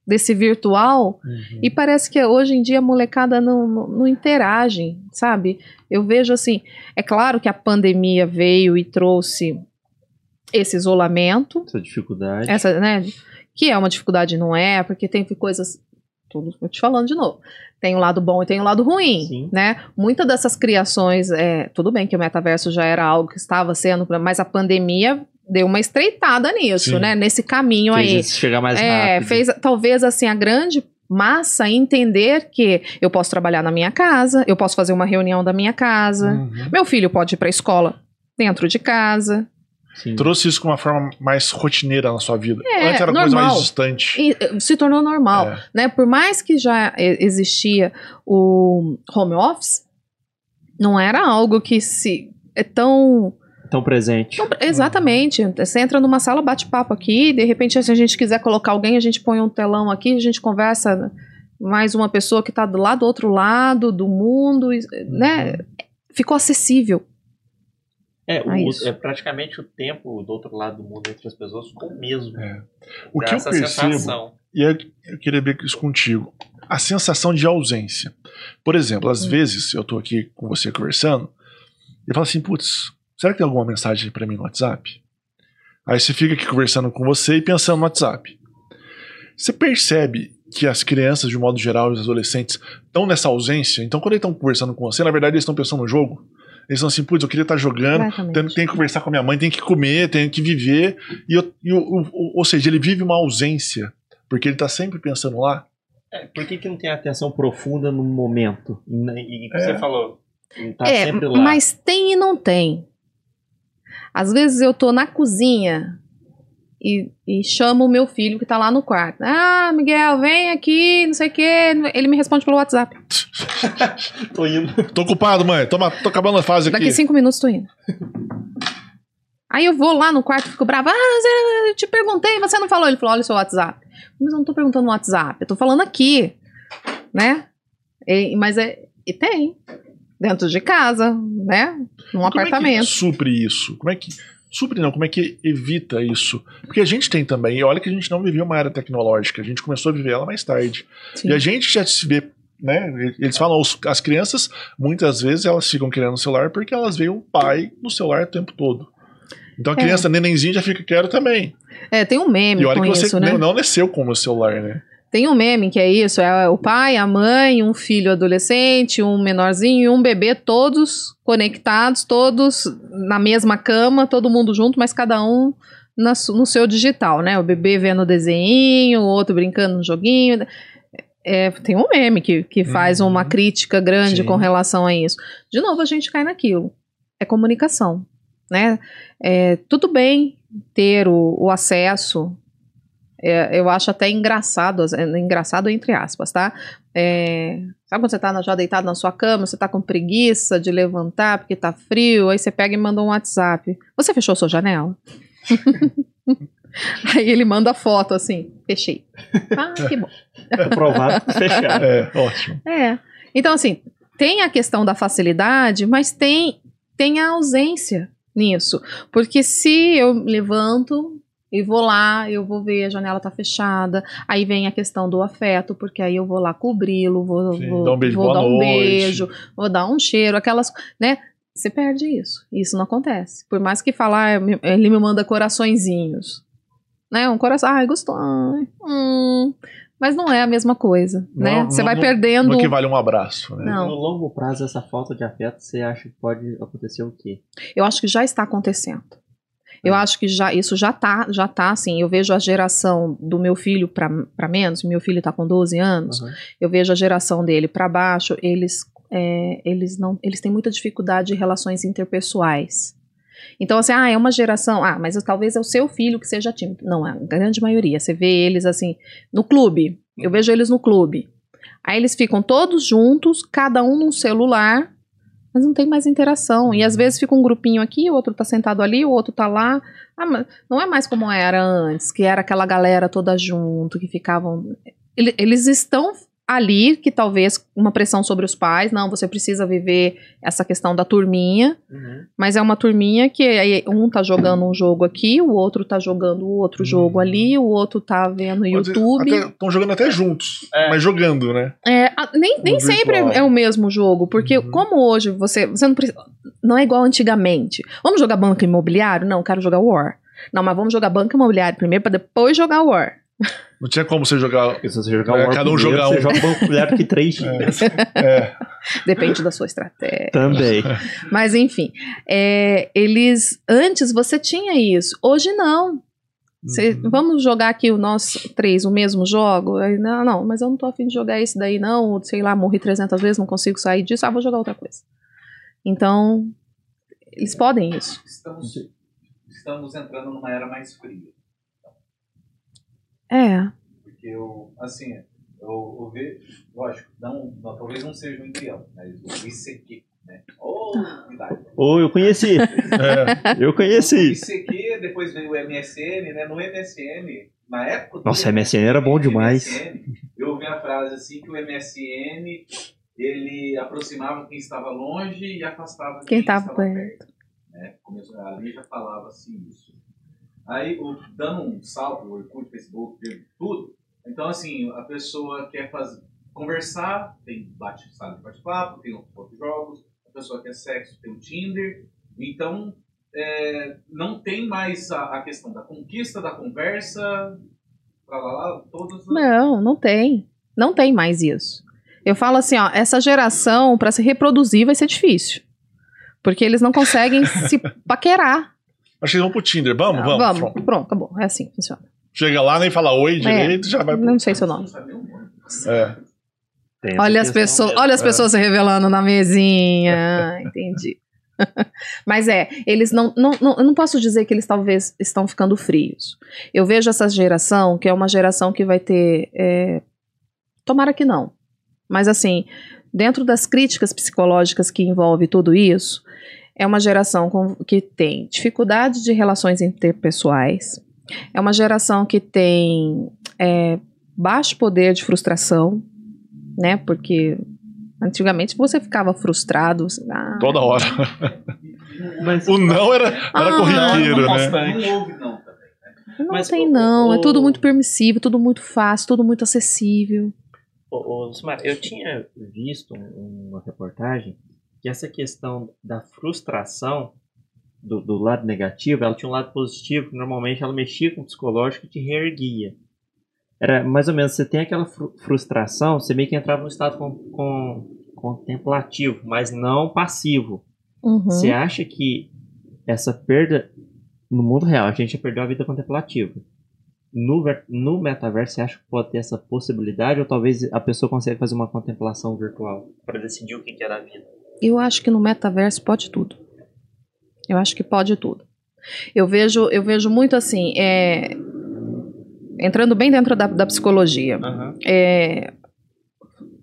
desse virtual e parece que hoje em dia a molecada não, não, não interage, sabe? Eu vejo assim, é claro que a pandemia veio e trouxe esse isolamento, Essa dificuldade. essa, né? Que é uma dificuldade, não é, porque tem coisas. Tudo eu te falando de novo. Tem um lado bom e tem um lado ruim, Sim. né? Muitas dessas criações, é, tudo bem que o metaverso já era algo que estava sendo, mas a pandemia deu uma estreitada nisso, Sim. né? Nesse caminho Fez aí. isso chegar mais É, rápido. fez talvez assim a grande massa entender que eu posso trabalhar na minha casa, eu posso fazer uma reunião da minha casa, Uhum. meu filho pode ir para a escola dentro de casa. Sim. Trouxe isso com uma forma mais rotineira na sua vida. É, Antes era uma coisa normal. mais distante. E eh, se tornou normal. É. né? Por mais que já existia o home office, não era algo que se é tão, Tão presente. tão- exatamente. Você entra numa sala, bate papo aqui, de repente se a gente quiser colocar alguém, a gente põe um telão aqui, a gente conversa mais uma pessoa que está do lado do outro lado do mundo, né? Ficou acessível. É, o- É isso. é praticamente o tempo do outro lado do mundo entre as pessoas ficou o mesmo. É. O que eu percebo, sensação. e eu, eu queria ver isso contigo, a sensação de ausência. Por exemplo, às Hum. vezes eu tô aqui com você conversando e eu falo assim, putz, será que tem alguma mensagem pra mim no WhatsApp? Aí você fica aqui conversando com você e pensando no WhatsApp. Você percebe que as crianças, de um modo geral, e os adolescentes estão nessa ausência? Então, quando eles estão conversando com você, na verdade, eles estão pensando no jogo. Eles estão assim, putz, eu queria estar jogando, Completamente. tenho, tenho que conversar com a minha mãe, tenho que comer, tenho que viver. E, eu- e o- o- o- ou seja, ele vive uma ausência, porque ele tá sempre pensando lá. É, por que, que não tem atenção profunda no momento? E, e que É. você falou, tá é, sempre lá. mas tem e não tem. Às vezes eu tô na cozinha e, e chamo o meu filho que tá lá no quarto. Ah, Miguel, vem aqui, não sei o quê. Ele me responde pelo WhatsApp. Tô indo. Tô ocupado, mãe, tô, ma- tô acabando a fase aqui. Daqui cinco minutos tô indo. Aí eu vou lá no quarto fico brava. Ah, eu te perguntei, você não falou. Ele falou, olha o seu WhatsApp. Mas eu não tô perguntando no WhatsApp, eu tô falando aqui. Né? E- mas é. E tem. Dentro de casa, né? Num Como é apartamento. supre isso? Como é que. Supre não, como é que evita isso? Porque a gente tem também, e olha que a gente não viveu uma era tecnológica, a gente começou a viver ela mais tarde. Sim. E a gente já se vê né? Eles falam, os- as crianças, muitas vezes, elas ficam querendo o celular porque elas veem o pai no celular o tempo todo. Então a É. criança nenenzinha já fica, quero também. É, tem um meme E olha que você isso, né? não nasceu com o celular, né? Tem um meme que é isso: é o pai, a mãe, um filho adolescente, um menorzinho e um bebê, todos conectados, todos na mesma cama, todo mundo junto, mas cada um na no seu digital, né? O bebê vendo o desenho, o outro brincando no joguinho. É, tem um meme que, que faz Uhum. uma crítica grande Sim. com relação a isso. De novo, a gente cai naquilo. É comunicação, né? É, tudo bem ter o, o acesso é, eu acho até engraçado, é, engraçado entre aspas, tá? É, sabe quando você tá na- já deitado na sua cama, você tá com preguiça de levantar porque tá frio, aí você pega e manda um WhatsApp. Você fechou sua janela? aí ele manda foto assim, fechei. Ah, que bom. Aprovado, fechado. É, ótimo. É. Então, assim, tem a questão da facilidade, mas tem, tem a ausência nisso. Porque se eu levanto e vou lá, eu vou ver a janela tá fechada, aí vem a questão do afeto, porque aí eu vou lá cobri-lo, vou, Sim, vou, dá um beijo, vou dar um noite. beijo, vou dar um cheiro, aquelas, né? Você perde isso. Isso não acontece. Por mais que falar, ele me manda coraçõezinhos. Né? Um coração, ai, gostou. ai, hum. Mas não é a mesma coisa, né? Não, Você não- vai não- perdendo. No que vale um abraço, né? Não. No longo prazo, essa falta de afeto, você acha que pode acontecer o quê? Eu acho que já está acontecendo. Eu acho que já isso já tá, já tá assim. Eu vejo a geração do meu filho para menos, meu filho tá com 12 anos. Uhum. Eu vejo a geração dele para baixo, eles é, eles não eles têm muita dificuldade em relações interpessoais. Então assim, ah, é uma geração, ah, mas talvez é o seu filho que seja tímido. Não, é a grande maioria. Você vê eles assim no clube. Eu vejo eles no clube. Aí eles ficam todos juntos, cada um num celular, mas não tem mais interação. E às vezes fica um grupinho aqui, o outro tá sentado ali, o outro tá lá. Ah, mas não é mais como era antes, que era aquela galera toda junto, que ficavam. Ele- Eles estão ali, que talvez uma pressão sobre os pais, não, você precisa viver essa questão da turminha, mas é uma turminha que um tá jogando um jogo aqui, o outro tá jogando o outro Hum. jogo ali, o outro tá vendo YouTube. Estão jogando até juntos, É. mas jogando, né? É, a- nem nem No sempre virtual. é o mesmo jogo, porque Uhum. como hoje você, você não precisa, não é igual antigamente. Vamos jogar banco imobiliário? Não, quero jogar War. Não, mas vamos jogar banco imobiliário primeiro pra depois jogar War. Não tinha como você jogar. Porque se você jogar É, um cada um primeiro, jogar você um. joga banco mulher que três dias. É, Depende da sua estratégia. Também. Mas enfim, é, eles antes você tinha isso, hoje não. Cê- Uhum. Vamos jogar aqui o nosso três, o mesmo jogo? Aí, não, não, mas eu não tô afim de jogar esse daí não, sei lá, morri 300 vezes, não consigo sair disso, ah, vou jogar outra coisa. Então, eles podem isso. Estamos, estamos entrando numa era mais fria. É, Porque eu, assim, eu, eu vejo, lógico, não, não- talvez não seja um embrião, mas o ICQ, né? Ô, idade. Ou eu conheci. é. Eu O conheci. ICQ, depois veio o MSN, né? No MSN, na época. do Nossa, MSN era bom demais. MSN, eu ouvi a frase assim que o MSN ele aproximava quem estava longe e afastava Quem quem, estava perto. perto. Né? Começou, ali já falava assim isso. Aí, o- dando um salto, o Orkut, Facebook, tudo. Então, assim, a pessoa quer fazer, conversar, tem bate, sabe, bate-papo, tem outros jogos. A pessoa quer sexo, tem o Tinder. Então, é, não tem mais a, a questão da conquista, da conversa, pra lá, lá, não, não tem. Não tem mais isso. Eu falo assim, ó, essa geração, pra se reproduzir, vai ser difícil. Porque eles não conseguem se paquerar. Acho que eles vão pro Tinder. Vamos, vamos. Vamos, pronto. pronto, acabou. É assim, funciona. Chega lá, nem fala oi direito, já vai pro. Não sei seu nome. É. Olha as pessoas, olha as É. pessoas se revelando na mesinha. Entendi. Mas é, eles não, não, não. Eu não posso dizer que eles talvez estão ficando frios. Eu vejo essa geração, que é uma geração que vai ter. é, tomara que não. Mas assim, dentro das críticas psicológicas que envolve tudo isso, é uma geração com- que tem dificuldade de relações interpessoais. É uma geração que tem é, baixo poder de frustração, né? Porque antigamente você ficava frustrado. assim, ah, Toda hora. Mas, O não era, era Ah, corriqueiro, não, né? Não houve não também. Não Mas tem o- não, é o- tudo muito permissível, tudo muito fácil, tudo muito acessível. Ô, ô, eu tinha visto um- uma reportagem que essa questão da frustração do, do lado negativo, ela tinha um lado positivo, que normalmente ela mexia com o psicológico e te reerguia. Era mais ou menos, você tem aquela fru- frustração, você meio que entrava num estado com, com- contemplativo, mas não passivo. Uhum. Você acha que essa perda no mundo real, a gente já perdeu a vida contemplativa. No, no metaverso, você acha que pode ter essa possibilidade? Ou talvez a pessoa consiga fazer uma contemplação virtual para decidir o que que é da vida? Eu acho que no metaverso pode tudo. Eu acho que pode tudo. Eu vejo, eu vejo muito assim, é, entrando bem dentro da, da psicologia, é,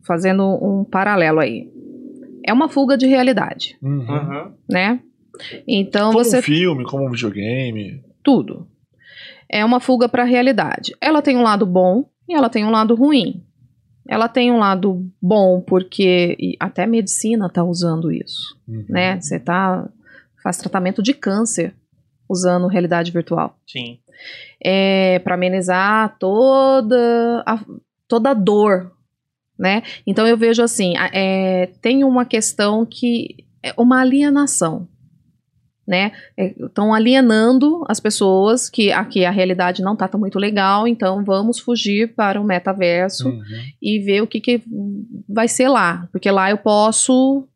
fazendo um paralelo aí. É uma fuga de realidade, Uhum. né? Então Como você um filme, como um videogame. tudo é uma fuga para a realidade. Ela tem um lado bom e ela tem um lado ruim. Ela tem um lado bom porque até a medicina está usando isso. Uhum. né? Você tá faz tratamento de câncer usando realidade virtual. Sim. É para amenizar toda a, toda a dor, né? Então eu vejo assim, é, tem uma questão que é uma alienação, né? Estão alienando as pessoas que aqui a realidade não tá tão muito legal, então vamos fugir para o metaverso Uhum. e ver o que, que vai ser lá. Porque lá eu posso.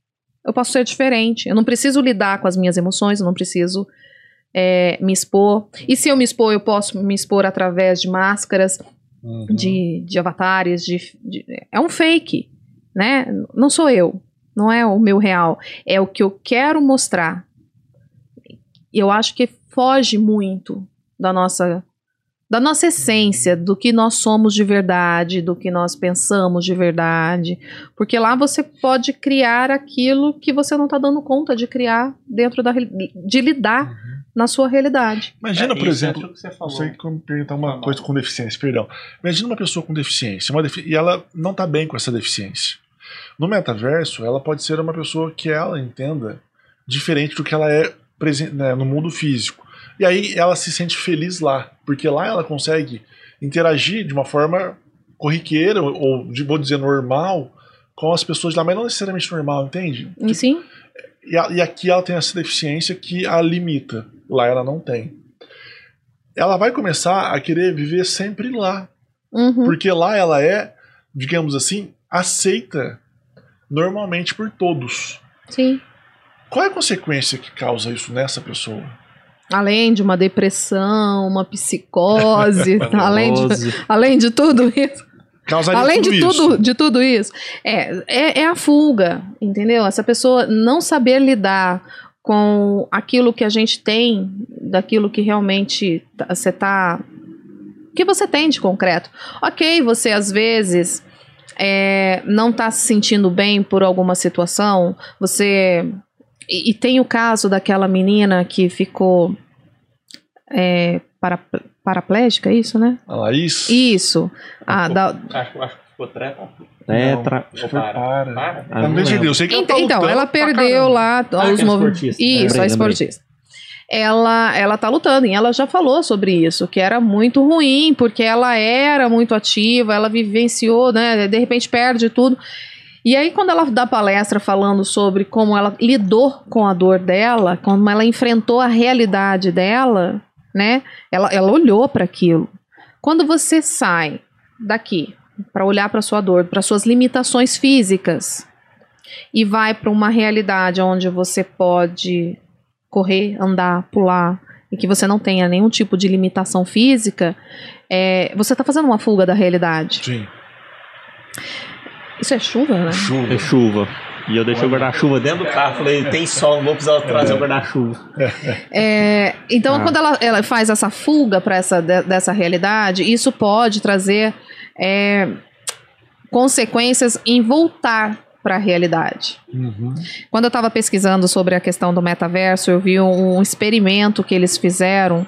Eu posso ser diferente. Eu não preciso lidar com as minhas emoções, eu não preciso é, me expor. E se eu me expor, eu posso me expor através de máscaras, Uhum. de, de avatares, de, de- É um fake, né? Não sou eu. Não é o meu real. É o que eu quero mostrar. Eu acho que foge muito da nossa da nossa essência, do que nós somos de verdade, do que nós pensamos de verdade, porque lá você pode criar aquilo que você não está dando conta de criar dentro da de lidar na sua realidade. Imagina, por exemplo, que você Não falou. sei como perguntar uma Foi coisa com deficiência, perdão. Imagina uma pessoa com deficiência, defi- e ela não tá bem com essa deficiência. No metaverso, ela pode ser uma pessoa que ela entenda diferente do que ela é né, no mundo físico. E aí ela se sente feliz lá, porque lá ela consegue interagir de uma forma corriqueira, ou, vou dizer, normal, com as pessoas lá, mas não necessariamente normal, entende? E sim, E, e aqui ela tem essa deficiência que a limita. Lá ela não tem. Ela vai começar a querer viver sempre lá. uhum, Porque lá ela é, digamos assim, aceita normalmente por todos. sim. Qual é a consequência que causa isso nessa pessoa? Além de uma depressão, uma psicose, além, de, além de tudo isso. Causaria Além tudo de isso. tudo, de tudo isso, é, é, é a fuga, entendeu? Essa pessoa não saber lidar com aquilo que a gente tem, daquilo que realmente tá- você tá. que você tem de concreto. Ok, você às vezes é, não tá se sentindo bem por alguma situação, você. E, e tem o caso daquela menina que ficou é, para, paraplégica, é isso, né? A Laís? Isso. Ah, da, Acho, acho que ficou trepa. Não, Tetra. acho que foi para. Para? Eu Ah, não não eu sei que ela tá Então, então, ela perdeu lá Ah, os movimentos. esportista. Isso, Lembrei, a lembrei. esportista. Ela, ela tá lutando e ela já falou sobre isso, que era muito ruim, porque ela era muito ativa, ela vivenciou, né? De repente perde tudo. E aí, quando ela dá palestra falando sobre como ela lidou com a dor dela, como ela enfrentou a realidade dela, né? Ela, ela olhou para aquilo. Quando você sai daqui para olhar para sua dor, para suas limitações físicas, e vai para uma realidade onde você pode correr, andar, pular, e que você não tenha nenhum tipo de limitação física, é, você está fazendo uma fuga da realidade. Sim. Isso é chuva, né? Chuva. É chuva. E eu deixei o guarda-chuva dentro do carro. Falei, tem sol, não vou precisar trazer o guarda-chuva. É, então, Ah. quando ela, ela faz essa fuga para essa de- dessa realidade, isso pode trazer é, consequências em voltar para a realidade. Uhum. Quando eu estava pesquisando sobre a questão do metaverso, eu vi um, um experimento que eles fizeram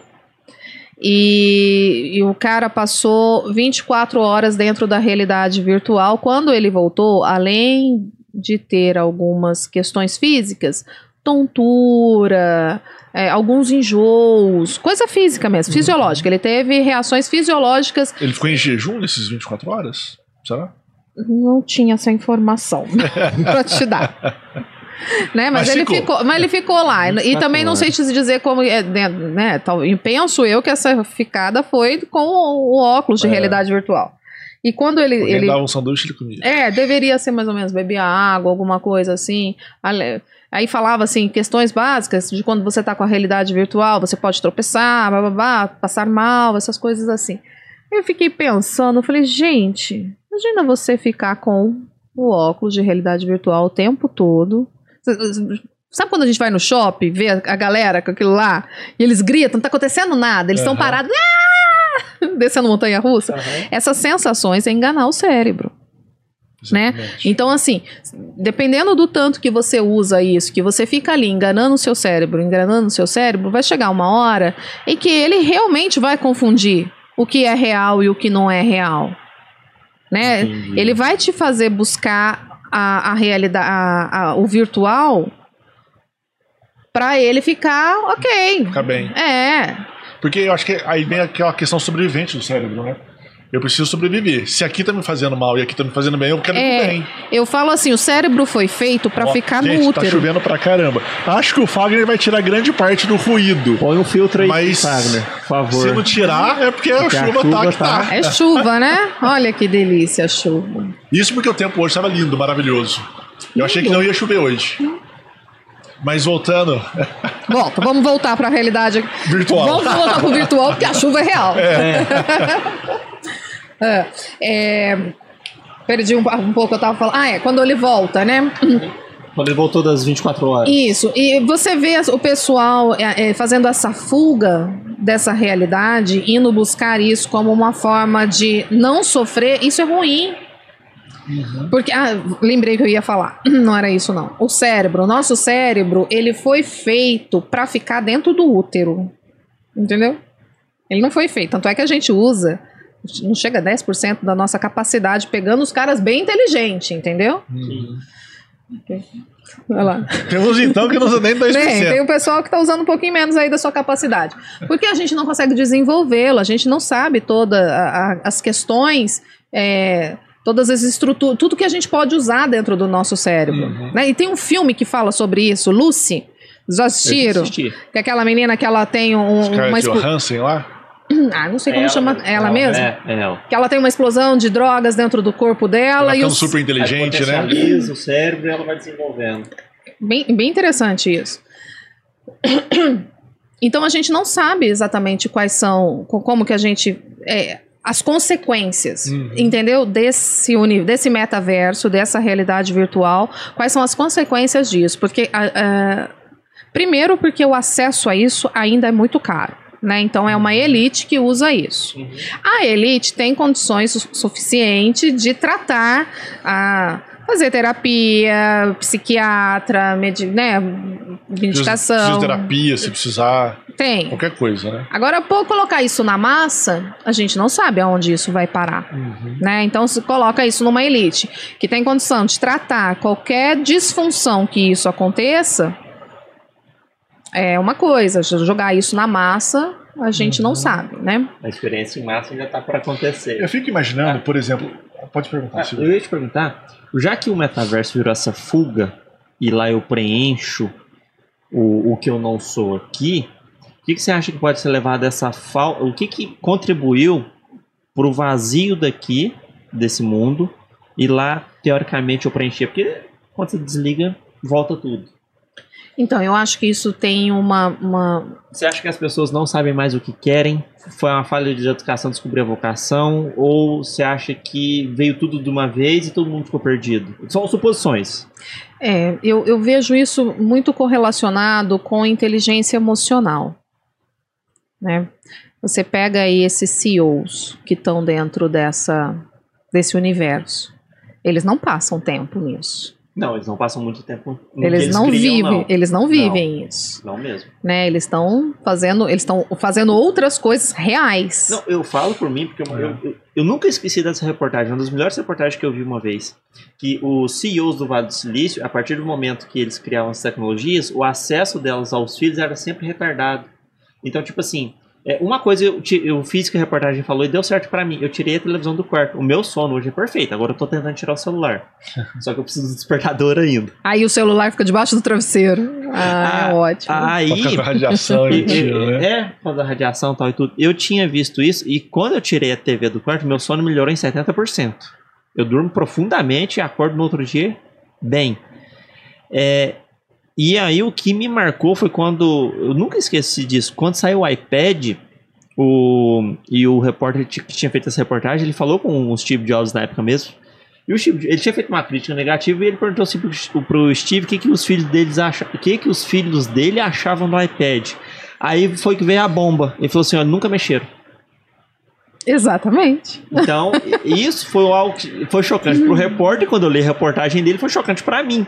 e, e o cara passou 24 horas dentro da realidade virtual. Quando ele voltou, além de ter algumas questões físicas, tontura, é, alguns enjoos, coisa física mesmo, fisiológica. Ele teve reações fisiológicas Ele ficou em jejum nesses 24 horas? Será? Não tinha essa informação pra te dar. Né? Mas, Mas ele ficou. ficou. mas ele ficou lá. E 24 também não sei te dizer como. É, né, né, e penso eu que essa ficada foi com o, óculos de É. realidade virtual. E quando ele. Alguém ele dava um sanduíche ele comia. é, deveria ser mais ou menos beber água, alguma coisa assim. Aí falava assim, questões básicas de quando você tá com a realidade virtual, você pode tropeçar, blá, blá, blá, passar mal, essas coisas assim. Eu fiquei pensando, eu falei, gente, imagina você ficar com o óculos de realidade virtual o tempo todo. Sabe quando a gente vai no shopping, vê a galera com aquilo lá, e eles gritam, não tá acontecendo nada, eles estão Aham. parados, "Ah!" descendo montanha russa? Essas sensações é enganar o cérebro. né? Então, assim, dependendo do tanto que você usa isso, que você fica ali enganando o seu cérebro, enganando o seu cérebro, vai chegar uma hora em que ele realmente vai confundir o que é real e o que não é real. Né? Entendi. Ele vai te fazer buscar a, a realidade, a- a- o virtual para ele ficar ok. Fica bem. É, Porque eu acho que aí vem aquela questão sobrevivente do cérebro, né? Eu preciso sobreviver. Se aqui tá me fazendo mal e aqui tá me fazendo bem, eu quero É, ir bem. eu falo assim, o cérebro foi feito para ficar gente, no tá útero. chovendo pra caramba. Acho que o Fagner vai tirar grande parte do ruído. Põe um filtro aí, Mas Wagner, por favor. Se não tirar, é porque a Porque a chuva, chuva tá que tá. tá. É chuva, né? Olha que delícia a chuva. Isso porque o tempo hoje estava lindo, maravilhoso. Eu achei que não ia chover hoje. Mas voltando, Volta, vamos voltar para a realidade. virtual. Vamos voltar pro virtual, porque a chuva é real. É, é, perdi um, um pouco, eu tava falando. Ah, é, quando ele volta, né? Quando ele voltou das 24 horas. Isso, e você vê o pessoal é, é, fazendo essa fuga dessa realidade, indo buscar isso como uma forma de não sofrer, isso é ruim. Porque, ah, lembrei que eu ia falar, não era isso não. O cérebro, o nosso cérebro, ele foi feito para ficar dentro do útero, entendeu? Ele não foi feito, tanto é que a gente usa, não chega a 10% da nossa capacidade pegando os caras bem inteligentes, entendeu? Olha lá. Temos então que não usa nem 2%. Bem, tem o pessoal que está usando um pouquinho menos aí da sua capacidade. Porque a gente não consegue desenvolvê-lo, a gente não sabe todas as questões, é, todas as estruturas, tudo que a gente pode usar dentro do nosso cérebro. Uhum. né? E tem um filme que fala sobre isso, Lucy. Já assistiram? Que é aquela menina que ela tem um, uma Scarlett Johansson lá. Ah, não sei como Ela chama mesmo. ela mesma. É, é ela. Que ela tem uma explosão de drogas dentro do corpo dela Ela e ficando os... super inteligente, né? O cérebro e ela vai desenvolvendo. Bem, bem interessante isso. Então a gente não sabe exatamente quais são, co- como que a gente. é, as consequências, Uhum. entendeu? Desse, uni, desse metaverso, dessa realidade virtual, quais são as consequências disso? Porque, a- a- primeiro, porque o acesso a isso ainda é muito caro. Né? Então é uma elite que usa isso. A elite tem condições su- suficientes de tratar a fazer terapia, psiquiatra, medi né, meditação. Fisioterapia, se precisar. Tem. Qualquer coisa, né? Agora, por colocar isso na massa, a gente não sabe aonde isso vai parar. Né? Então, se coloca isso numa elite que tem condição de tratar qualquer disfunção que isso aconteça, é uma coisa. Jogar isso na massa, a gente não sabe, né? A experiência em massa ainda tá para acontecer. Eu fico imaginando, por exemplo. Pode perguntar, Ah, Silvio. eu ia te perguntar, já que o metaverso virou essa fuga e lá eu preencho o, o que eu não sou aqui, o que, que você acha que pode ser levado dessa falta? O que, que contribuiu pro vazio daqui, desse mundo, e lá, teoricamente, eu preencher? Porque quando você desliga, volta tudo. Então, eu acho que isso tem uma. uma Você acha que as pessoas não sabem mais o que querem? Foi uma falha de educação descobrir a vocação? Ou você acha que veio tudo de uma vez e todo mundo ficou perdido? São suposições. é, eu, eu vejo isso muito correlacionado com inteligência emocional. Né? Você pega aí esses CEOs que estão dentro dessa, desse universo. Eles não passam tempo nisso. Não, eles não passam muito tempo. no que Eles, não criam, vivem, não. eles não vivem isso, Não mesmo. né? Eles estão fazendo, eles estão fazendo outras coisas reais. Não, eu falo por mim, porque eu, eu, eu- eu nunca esqueci dessa reportagem, uma das melhores reportagens que eu vi uma vez. Que os CEOs do Vale do Silício, a partir do momento que eles criavam as tecnologias, o acesso delas aos filhos era sempre retardado. Então, tipo assim, É, uma coisa eu, eu fiz que a reportagem falou e deu certo pra mim. Eu tirei a televisão do quarto. O meu sono hoje é perfeito. Agora eu tô tentando tirar o celular. Só que eu preciso do despertador ainda. Aí o celular fica debaixo do travesseiro. Ah, é ótimo. Aí. Toca com a radiação e tira, né? É, por causa da radiação e tal e tudo. Eu tinha visto isso e quando eu tirei a TV do quarto, meu sono melhorou em 70%. Eu durmo profundamente e acordo no outro dia bem. É, e aí o que me marcou foi quando. Eu nunca esqueci disso. Quando saiu o iPad, o, e o repórter que tinha feito essa reportagem, ele falou com o Steve Jobs na época mesmo. E o Steve, ele tinha feito uma crítica negativa e ele perguntou assim pro, pro Steve o que, que os filhos deles acham, o que, que os filhos dele achavam do iPad. Aí foi que veio a bomba. Ele falou assim: olha, nunca mexeram. Exatamente. Então, isso foi algo que foi chocante pro repórter. Quando eu li a reportagem dele, foi chocante pra mim.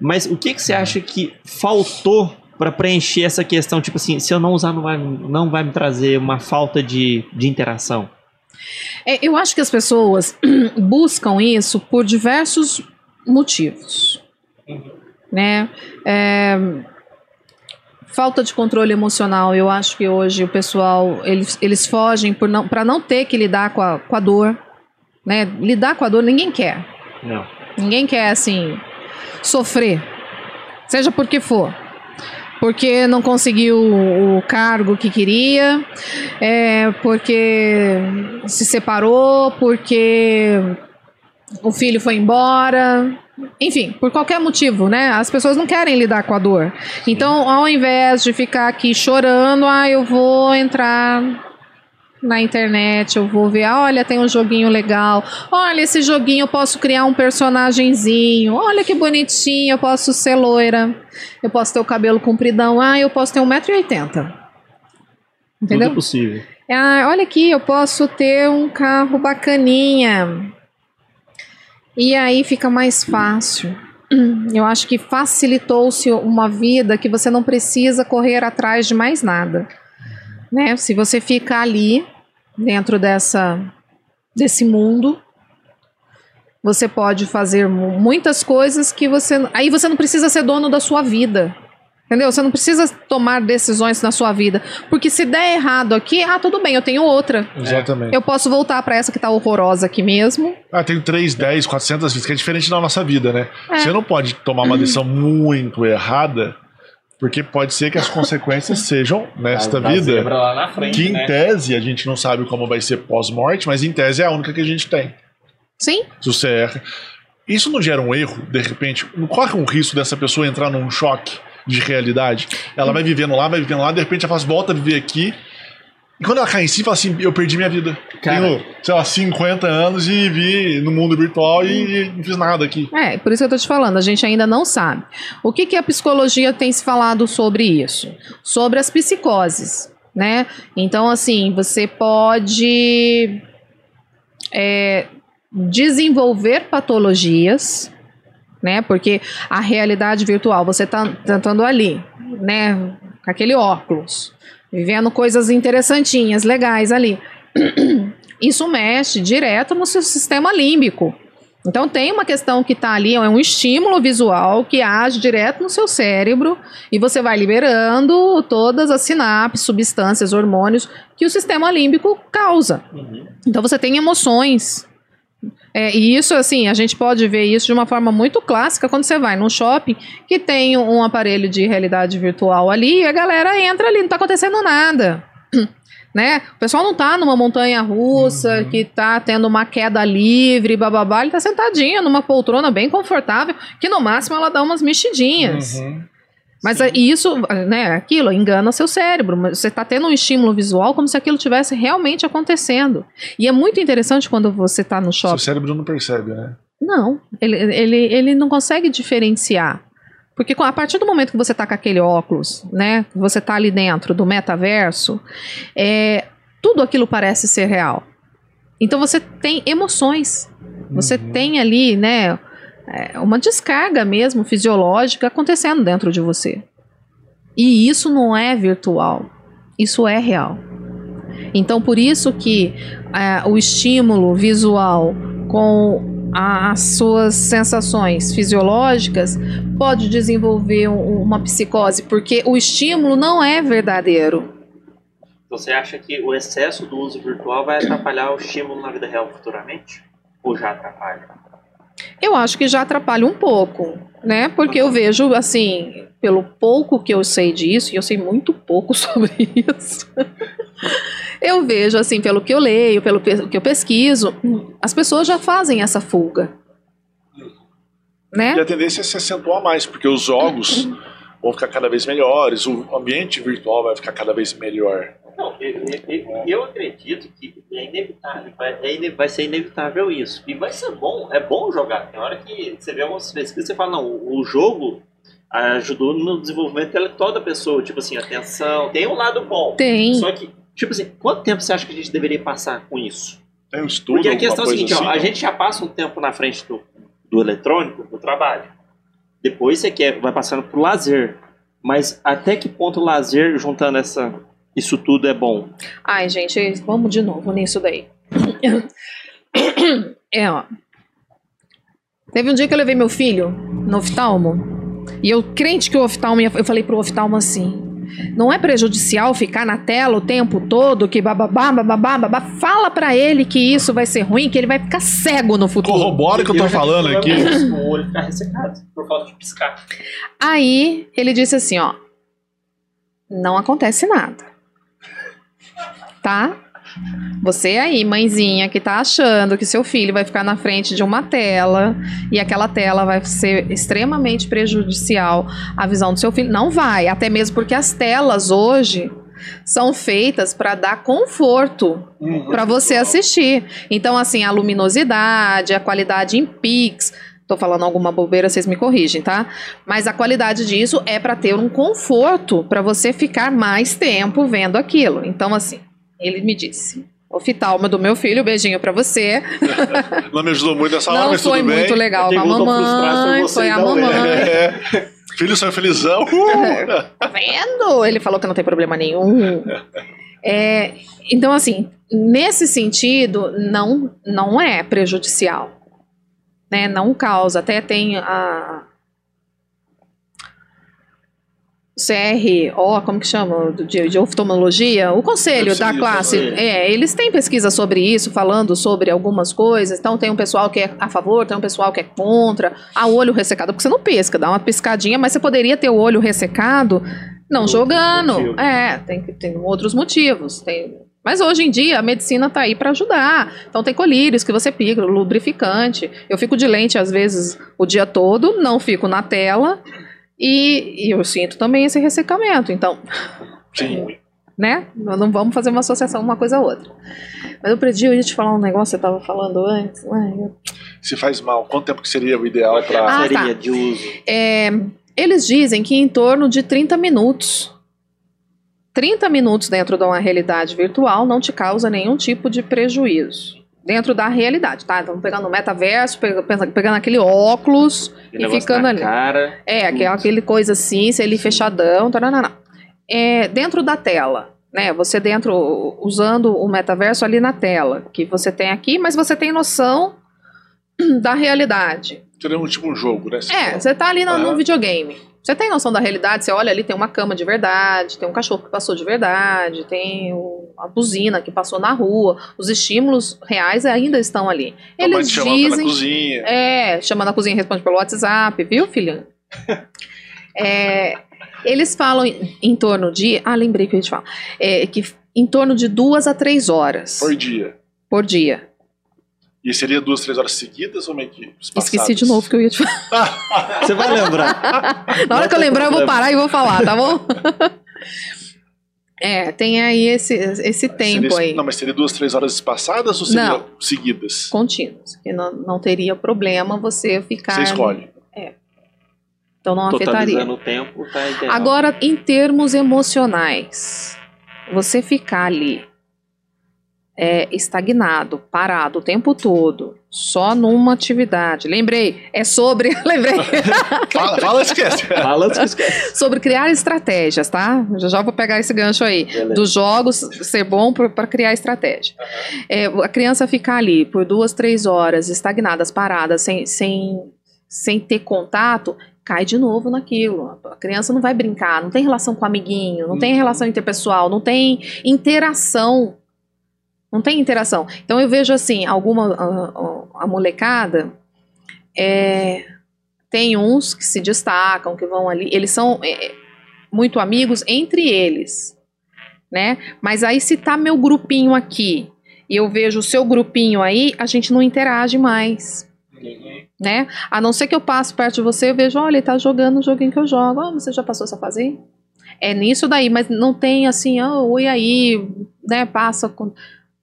Mas o que, que você acha que faltou pra preencher essa questão? Tipo assim, se eu não usar, não vai, não vai me trazer uma falta de, de interação. É, eu acho que as pessoas buscam isso por diversos motivos, né? É, falta de controle emocional. Eu acho que hoje o pessoal eles, eles fogem por não para não ter que lidar com a, com a dor, né? Lidar com a dor ninguém quer. Não. Ninguém quer assim sofrer, seja por que for. Porque não conseguiu o cargo que queria, é, porque se separou, porque o filho foi embora. Enfim, por qualquer motivo, né? As pessoas não querem lidar com a dor. Então, ao invés de ficar aqui chorando, ah, eu vou entrar na internet, eu vou ver, ah, olha, tem um joguinho legal. Olha, esse joguinho eu posso criar um personagenzinho. Olha que bonitinho, eu posso ser loira. Eu posso ter o cabelo compridão. Ah, eu posso ter 1,80m. Tudo Entendeu? é possível. Ah, olha aqui, eu posso ter um carro bacaninha. E aí fica mais fácil. Eu acho que facilitou-se uma vida que você não precisa correr atrás de mais nada. Né? Se você fica ali, dentro dessa, desse mundo, você pode fazer mu- muitas coisas que você. Aí você não precisa ser dono da sua vida. Entendeu? Você não precisa tomar decisões na sua vida. Porque se der errado aqui, ah, tudo bem, eu tenho outra. Exatamente. Eu posso voltar pra essa que tá horrorosa aqui mesmo. Ah, tem 3, 10, 400 vidas, que é diferente da nossa vida, né? É. Você não pode tomar uma decisão muito errada, porque pode ser que as consequências sejam nesta Da vida. zebra lá na frente, Que em né? tese a gente não sabe como vai ser pós-morte, mas em tese é a única que a gente tem. Sim? Se você erra. Isso não gera um erro, de repente? Não corre um risco dessa pessoa entrar num choque de realidade? Ela vai vivendo lá, vai vivendo lá, de repente ela faz volta a viver aqui. E quando ela cai em si, fala assim: eu perdi minha vida. Cara. Tenho, sei lá, 50 anos e vi no mundo virtual e não fiz nada aqui. É, por isso que eu tô te falando, a gente ainda não sabe. O que, que a psicologia tem se falado sobre isso? Sobre as psicoses, né? Então, assim, você pode é, desenvolver patologias, né? Porque a realidade virtual, você tá tentando ali, né? Com aquele óculos, vivendo coisas interessantinhas, legais ali. Isso mexe direto no seu sistema límbico. Então tem uma questão que está ali, é um estímulo visual que age direto no seu cérebro e você vai liberando todas as sinapses, substâncias, hormônios que o sistema límbico causa. Uhum. Então você tem emoções. É, e isso, assim, a gente pode ver isso de uma forma muito clássica quando você vai num shopping que tem um aparelho de realidade virtual ali e a galera entra ali, não está acontecendo nada. Né? O pessoal não tá numa montanha russa que tá tendo uma queda livre, bababá, ele tá sentadinho numa poltrona bem confortável, que no máximo ela dá umas mexidinhas. Uhum. Mas é- isso, né, aquilo engana seu cérebro. Você está tendo um estímulo visual como se aquilo tivesse realmente acontecendo. E é muito interessante quando você está no Seu shopping. cérebro não percebe, né? Não, ele, ele, ele não consegue diferenciar. Porque a partir do momento que você está com aquele óculos, né, você está ali dentro do metaverso, é, tudo aquilo parece ser real. Então você tem emoções. Você Uhum. tem ali, né, é, uma descarga mesmo fisiológica acontecendo dentro de você. E isso não é virtual, isso é real. Então por isso que é, o estímulo visual com a- as suas sensações fisiológicas pode desenvolver um- uma psicose, porque o estímulo não é verdadeiro. Você acha que o excesso do uso virtual vai atrapalhar o estímulo na vida real futuramente? Ou já atrapalha? Eu acho que já atrapalha um pouco, né? Porque eu vejo, assim, pelo pouco que eu sei disso, e eu sei muito pouco sobre isso, eu vejo, assim, pelo que eu leio, pelo que eu pesquiso, as pessoas já fazem essa fuga. Né? E a tendência é se acentuar mais, porque os jogos vão ficar cada vez melhores, o ambiente virtual vai ficar cada vez melhor. Não, eu, eu, eu acredito que é inevitável, vai, é, vai ser inevitável isso. E vai ser bom, é bom jogar. Tem hora que você vê algumas pesquisas e você fala, não, o jogo ajudou no desenvolvimento intelectual da pessoa, tipo assim, atenção, tem um lado bom. Tem. Só que, tipo assim, quanto tempo você acha que a gente deveria passar com isso? Tem um estudo, Porque a questão é a seguinte, assim, ó, a gente já passa um tempo na frente do, do eletrônico, do trabalho. Depois você quer, vai passando pro lazer. Mas até que ponto o lazer, juntando essa, isso tudo, é bom? Ai, gente, vamos de novo nisso daí. É, ó. Teve um dia que eu levei meu filho no oftalmo. E eu, crente que o oftalmo, ia- eu falei pro oftalmo assim: não é prejudicial ficar na tela o tempo todo, que bababá, bababá, babá. Fala pra ele que isso vai ser ruim, que ele vai ficar cego no futuro. Corrobora o que eu tô falando aqui. O olho ficar ressecado, por falta de piscar. Aí ele disse assim, ó, não acontece nada. Tá? Você aí, mãezinha, que tá achando que seu filho vai ficar na frente de uma tela e aquela tela vai ser extremamente prejudicial à visão do seu filho, não vai, até mesmo porque as telas hoje são feitas para dar conforto para você assistir. Então, assim, a luminosidade, a qualidade em pix. Tô falando alguma bobeira, vocês me corrigem, tá? Mas a qualidade disso é para ter um conforto para você ficar mais tempo vendo aquilo. Então, assim, ele me disse. Oftalma do meu filho, beijinho pra você. Não me ajudou muito nessa hora, Não mas foi tudo bem. muito legal Quem com a foi mamãe, foi e a não ele. mamãe. É. Filho são felizão. Uh! Tá vendo? Ele falou que não tem problema nenhum. É, então, assim, nesse sentido, não, não é prejudicial. Né? Não causa. Até tem a. CRO, como que chama? De, de oftalmologia, o conselho da classe. conselho. É, eles têm pesquisa sobre isso, falando sobre algumas coisas. Então, tem um pessoal que é a favor, tem um pessoal que é contra. O olho ressecado, porque você não pisca, dá uma piscadinha, mas você poderia ter o olho ressecado não jogando. motivos. É, tem, tem outros motivos. Tem, mas hoje em dia a medicina tá aí para ajudar. Então tem colírios que você pica, lubrificante. Eu fico de lente às vezes o dia todo, não fico na tela e, e eu sinto também esse ressecamento. Então, Sim. né? Nós Não vamos fazer uma associação uma coisa a outra. Mas eu perdi, eu ia te falar um negócio que você tava falando antes. Ai, eu- Se faz mal, quanto tempo que seria o ideal pra. Ah, tá. de uso. É, eles dizem que em torno de 30 minutos. 30 minutos dentro de uma realidade virtual não te causa nenhum tipo de prejuízo. Dentro da realidade, tá? Então, pegando o metaverso, pegando aquele óculos, E negócio ficando ali. Cara, é, aquela, aquele coisa assim, se ele fechadão, taranana. É, dentro da tela, né? Você dentro, usando o metaverso ali na tela, que você tem aqui, mas você tem noção da realidade. Seria um tipo um jogo, né? É, você tá ali no, num videogame. Você tem noção da realidade, você olha ali, tem uma cama de verdade, tem um cachorro que passou de verdade, tem a buzina que passou na rua. Os estímulos reais ainda estão ali. A Eles te chamando pela dizem. cozinha. É, chama na cozinha e responde pelo WhatsApp, viu, filhinho? É, eles falam em, em torno de. Ah, lembrei que eu ia te falar. É, que em torno de duas a três horas Por dia. por dia. E seria duas, três horas seguidas ou meio que espaçadas? Esqueci de novo que eu ia te falar. você vai lembrar. Na hora que eu lembrar, eu vou parar e vou falar, tá bom? É, tem aí esse, esse tempo Seria- aí, Não, mas seria duas, três horas espaçadas ou seria Não. seguidas? contínuos, que não, não teria problema você ficar. Você escolhe. Então não afetaria. O tempo, tá ideal. Agora, em termos emocionais, você ficar ali é, estagnado, parado o tempo todo, só numa atividade. Lembrei, é sobre. Lembrei. Fala, fala esquece. Fala, esquece. sobre criar estratégias, tá? Já já vou pegar esse gancho aí. Beleza. Dos jogos ser bom para criar estratégia. É, a criança ficar ali por duas, três horas, estagnadas, paradas, sem, sem, sem ter contato, cai de novo naquilo. A criança não vai brincar, não tem relação com o amiguinho, não tem relação interpessoal, não tem interação. Não tem interação. Então eu vejo assim, alguma a, a molecada é, tem uns que se destacam, que vão ali, eles são é, muito amigos entre eles, né? Mas aí se tá meu grupinho aqui e eu vejo o seu grupinho aí, a gente não interage mais. Né? A não ser que eu passe perto de você, eu vejo, olha, ele tá jogando o joguinho que eu jogo. Oh, você já passou essa fase aí? É nisso daí, mas não tem assim, oh, oi aí, né? Passa com.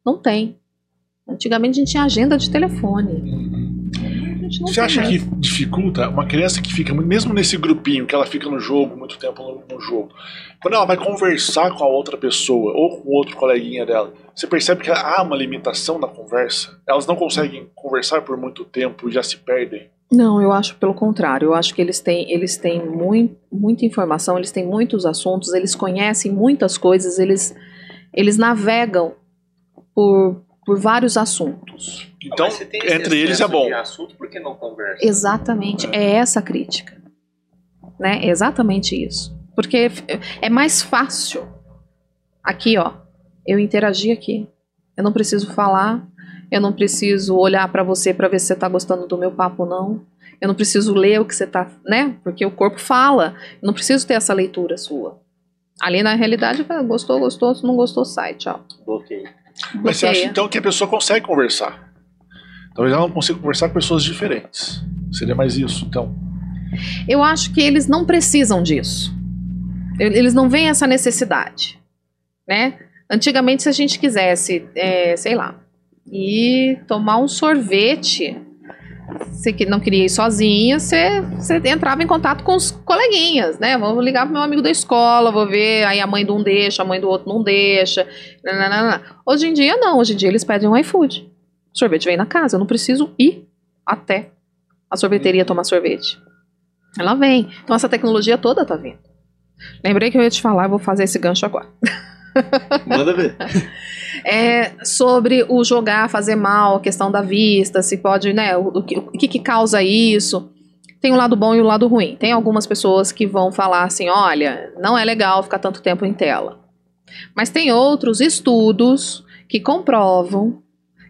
Não tem. Antigamente a gente tinha agenda de telefone. Você acha mais. que dificulta uma criança que fica, mesmo nesse grupinho, que ela fica no jogo, muito tempo no, no, jogo, quando ela vai conversar com a outra pessoa ou com outro coleguinha dela, você percebe que há uma limitação na conversa? Elas não conseguem conversar por muito tempo e já se perdem? Não, eu acho pelo contrário. Eu acho que eles têm, eles têm muito, muita informação, eles têm muitos assuntos, eles conhecem muitas coisas, eles, eles navegam por, por vários assuntos. Então, entre eles é bom. Assunto, por que não conversa? Exatamente, é essa a crítica. Né? É exatamente isso. Porque é mais fácil. Aqui, ó, eu interagir aqui. Eu não preciso falar, eu não preciso olhar para você para ver se você tá gostando do meu papo ou não. Eu não preciso ler o que você tá, né? Porque o corpo fala. Eu não preciso ter essa leitura sua. Ali na realidade, gostou, gostou, se não gostou, sai, tchau. Bloqueio. Mas você acha então que a pessoa consegue conversar? Talvez ela não consiga conversar com pessoas diferentes. Seria mais isso, então. Eu acho que eles não precisam disso. Eles não veem essa necessidade, né? Antigamente, se a gente quisesse, é, sei lá, ir tomar um sorvete, você não queria ir sozinha, você, você entrava em contato com os coleguinhas, né? Vou ligar pro meu amigo da escola, vou ver, aí a mãe de um deixa, a mãe do outro não deixa. Nananana. Hoje em dia, não. Hoje em dia, eles pedem um iFood. O sorvete vem na casa, eu não preciso ir até a sorveteria tomar sorvete. Ela vem. Então essa tecnologia toda tá vindo. Lembrei que eu ia te falar, vou fazer esse gancho agora. Manda ver. É sobre o jogar fazer mal, a questão da vista, se pode, né? O, o, que, o que, que causa isso? Tem o lado bom e o lado ruim. Tem algumas pessoas que vão falar assim: olha, não é legal ficar tanto tempo em tela. Mas tem outros estudos que comprovam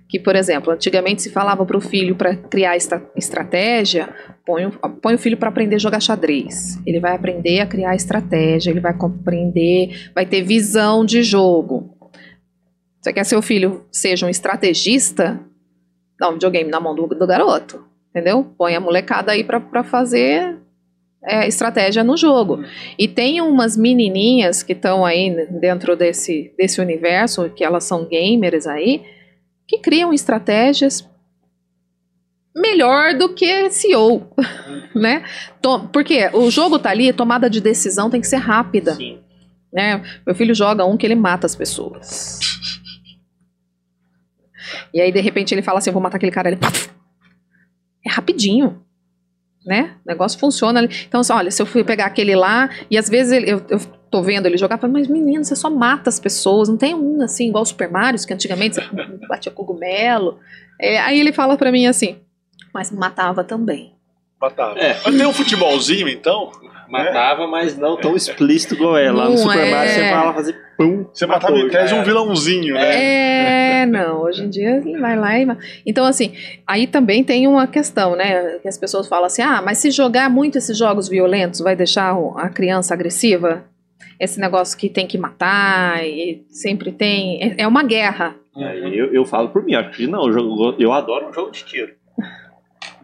que, por exemplo, antigamente se falava para o filho para criar esta estratégia, põe, põe o filho para aprender a jogar xadrez. Ele vai aprender a criar estratégia, ele vai compreender, vai ter visão de jogo. Você quer seu filho seja um estrategista? Dá um videogame na mão do, do garoto, entendeu? Põe a molecada aí para fazer é, estratégia no jogo. E tem umas menininhas que estão aí dentro desse, desse universo, que elas são gamers aí, que criam estratégias melhor do que CEO, né? Porque o jogo tá ali, tomada de decisão tem que ser rápida. Sim. Né? Meu filho joga um que ele mata as pessoas. E aí, de repente, ele fala assim: eu vou matar aquele cara. Ele. É rapidinho. Né? O negócio funciona. Então, assim, olha, se eu fui pegar aquele lá, e às vezes ele, eu, eu tô vendo ele jogar, falo, mas menino, você só mata as pessoas, não tem um assim, igual o Super Mario, que antigamente você batia cogumelo. É, aí ele fala para mim assim, mas matava também. Matava. É. Mas tem um futebolzinho, então? Matava, é. mas não tão explícito igual ela. Lá no Super é... Mario você fala fazer pum. Você matava em tese um vilãozinho, né? É, não. Hoje em dia vai lá e. Então, assim, aí também tem uma questão, né? Que as pessoas falam assim: ah, mas se jogar muito esses jogos violentos vai deixar a criança agressiva? esse negócio que tem que matar e sempre tem. É, é uma guerra. É, eu, eu falo por mim, acho que não, eu, eu adoro um jogo de tiro.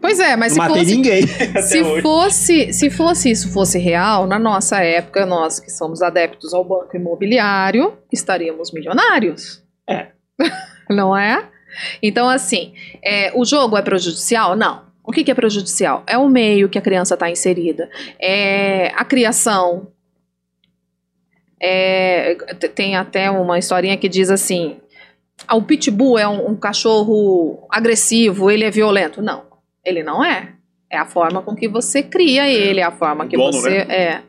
Pois é, mas não se matei fosse, ninguém. Se fosse, se fosse isso fosse real, na nossa época, nós que somos adeptos ao banco imobiliário, estaríamos milionários. É. não é? Então, assim, é, o jogo é prejudicial? Não. O que, que é prejudicial? É o meio que a criança está inserida. É a criação, é, tem até uma historinha que diz assim: ah, o pitbull é um, um, cachorro agressivo, ele é violento. Não, ele não é. É a forma com que você cria ele, é a forma que dono, você. Né? É.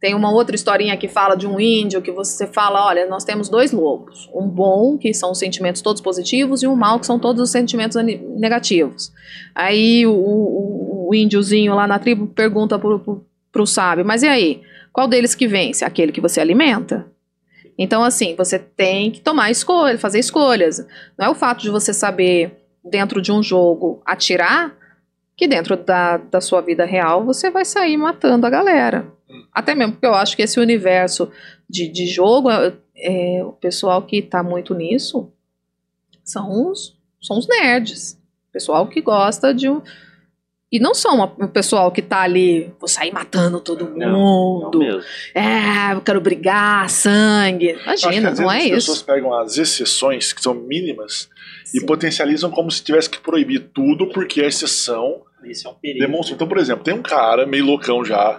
Tem uma outra historinha que fala de um índio que você fala: olha, nós temos dois lobos. Um bom, que são os sentimentos todos positivos, e um mal, que são todos os sentimentos negativos. Aí o, o o índiozinho lá na tribo pergunta pro, pro, pro sábio, mas e aí? Qual deles que vence? Aquele que você alimenta. Então, assim, você tem que tomar escolha, fazer escolhas. Não é o fato de você saber, dentro de um jogo, atirar, que dentro da, da sua vida real você vai sair matando a galera. Até mesmo porque eu acho que esse universo de, de jogo, é, o pessoal que tá muito nisso são os, são os nerds. Pessoal que gosta de um. E não são uma- o pessoal que tá ali, vou sair matando todo Não, mundo. Não mesmo. É, eu quero brigar, sangue. Eu acho que Imagina, não é as pessoas isso. pegam as exceções, que são mínimas, e Sim. potencializam como se tivesse que proibir tudo, porque a exceção Isso é um perigo. demonstra. Então, por exemplo, tem um cara meio loucão já,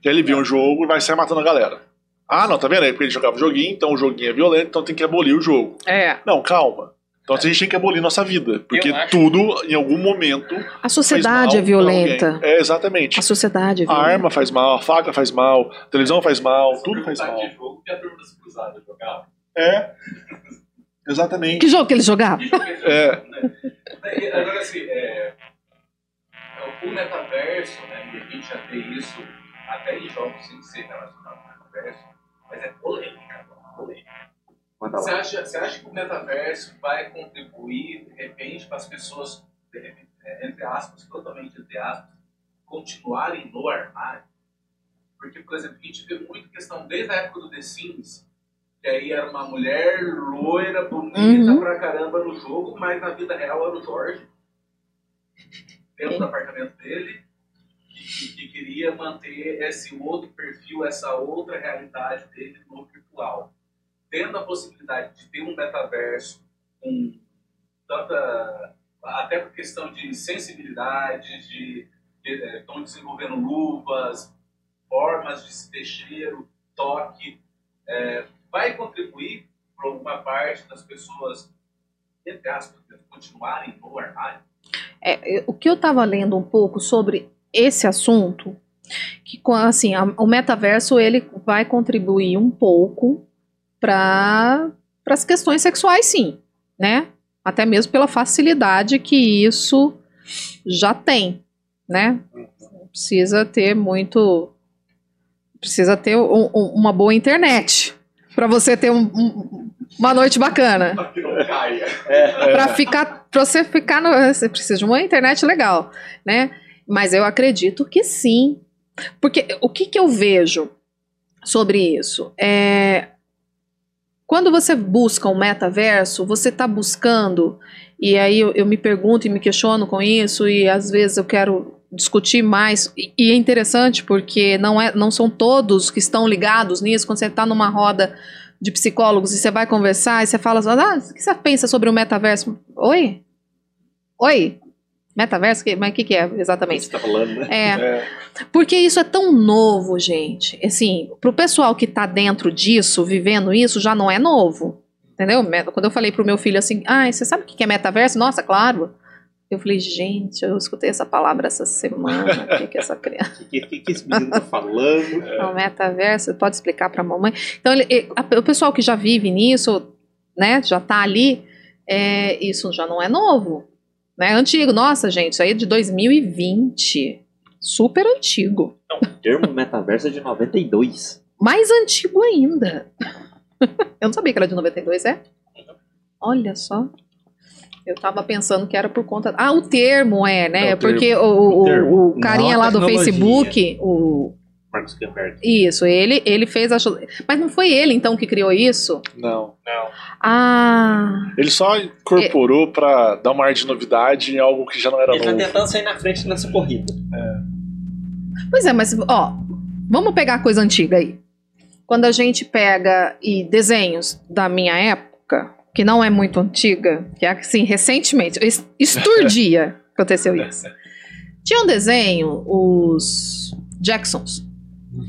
que ele vê um jogo e vai sair matando a galera. Ah, não, tá vendo? É porque ele jogava joguinho, então o joguinho é violento, então tem que abolir o jogo. É, Não, calma. Então a gente tem que abolir nossa vida. Porque tudo, em algum momento. a sociedade é faz mal pra violenta. É, exatamente. A sociedade é A violenta. arma faz mal, a faca faz mal, a televisão faz mal, tudo faz mal. de jogo que a turma das cruzadas jogava. É. Exatamente. Que jogo que ele jogava? Que jogo que eles É. jogavam, né? Agora, assim, é, o metaverso, né, e a gente já vê isso até em jogos sem ser relacionado ao metaverso, mas é polêmica, polêmica. Manda Você lá. acha, você acha que o metaverso vai contribuir, de repente, para as pessoas, de repente, é, entre aspas, totalmente entre aspas, continuarem no armário? Porque, por exemplo, a gente vê muita questão desde a época do The Sims, que aí era uma mulher loira, bonita Uhum. pra caramba no jogo, mas na vida real era o Jorge, dentro do apartamento dele, que, que queria manter esse outro perfil, essa outra realidade dele no virtual. Tendo a possibilidade de ter um metaverso com tanta. até por questão de sensibilidade, de. estão desenvolvendo luvas, formas de se ter cheiro, toque. é, vai contribuir para alguma parte das pessoas, entre aspas, continuarem no armário? É, eu- o que eu estava lendo um pouco sobre esse assunto, que assim, a- o metaverso ele vai contribuir um pouco para as questões sexuais, sim, né? Até mesmo pela facilidade que isso já tem, né? Não Precisa ter muito, precisa ter um- um- uma boa internet para você ter um- um- uma noite bacana Para caia. para ficar pra você ficar no, você precisa de uma internet legal, né? Mas eu acredito que sim. Porque o que, que eu vejo sobre isso? É quando você busca um metaverso, você está buscando, e aí eu, eu me pergunto e me questiono com isso, e às vezes eu quero discutir mais, e, e é interessante porque não, é, não são todos que estão ligados nisso, quando você está numa roda de psicólogos e você vai conversar e você fala ah, o que você pensa sobre o metaverso? Oi? Oi? Metaverso? Que- Mas o que, que é exatamente? Você tá falando, né? É, É. porque isso é tão novo, gente. Assim, pro pessoal que tá dentro disso, vivendo isso, já não é novo. Entendeu? Quando eu falei pro meu filho assim, ah, você sabe o que é metaverso? Nossa, claro. Eu falei, gente, eu escutei essa palavra essa semana. O que, que é essa criança? O que, que, que esse menino tá falando? O metaverso, pode explicar pra mamãe? Então, ele- a- o pessoal que já vive nisso, né, já tá ali, é, isso já não é novo. Né? Antigo. Nossa, gente, isso aí é de 2020. Super antigo. O termo metaverso é de 92. Mais antigo ainda. Eu não sabia que era de 92, é? Olha só. Eu tava pensando que era por conta. Ah, o termo é, né? É, o termo. Porque o, o- O o carinha Não lá do. Facebook, o. Zuckerberg. Isso, ele, ele fez a. Mas não foi ele então que criou isso? Não. Não. Ah. Ele só incorporou pra dar uma ar de novidade em algo que já não era Ele tá novo. tentando sair na frente nessa corrida. Pois é, mas ó, vamos pegar a coisa antiga aí. Quando a gente pega e desenhos da minha época, que não é muito antiga, que é assim, recentemente, es- esturdia aconteceu isso. Tinha um desenho, os Jacksons,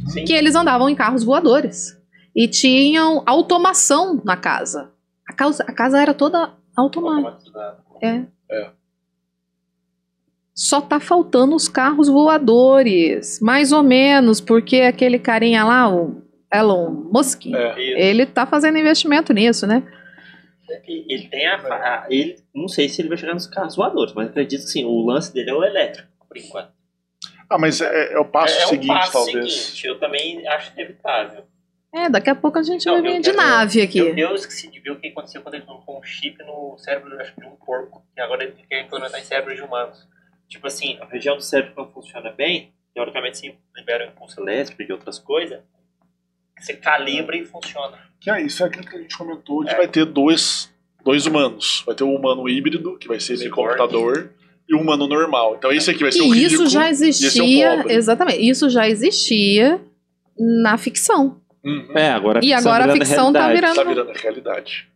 Sim. que eles andavam em carros voadores. E tinham automação na casa. A casa, a casa era toda automática. É. É. Só tá faltando os carros voadores. Mais ou menos, porque aquele carinha lá, o Elon Musk, É. ele tá fazendo investimento nisso, né? Ele tem a, a- Ele. Não sei se ele vai chegar nos carros voadores, mas acredito que sim. O lance dele é o elétrico, por enquanto. Ah, mas é, é o passo é, é seguinte, um passo talvez. seguinte. Eu também acho inevitável. É, daqui a pouco a gente Não, vai vir eu de nave aqui. Eu, eu esqueci de ver o que aconteceu quando ele colocou um chip no cérebro acho que de um porco. E agora ele quer implementar em cérebros de humanos. Tipo assim, a região do cérebro que não funciona bem, teoricamente você libera o impulso elétrico e outras coisas. Você calibra e funciona. Que é isso, é aquilo que a gente comentou, de É. vai ter dois, dois humanos. Vai ter o humano híbrido, que vai ser meio computador, e o humano normal. Então esse aqui vai ser o E rico, isso já e esse é o existia, pobre. exatamente, isso já existia na ficção. Uhum. É, agora E agora a virando ficção tá realidade. virando- Tá virando realidade.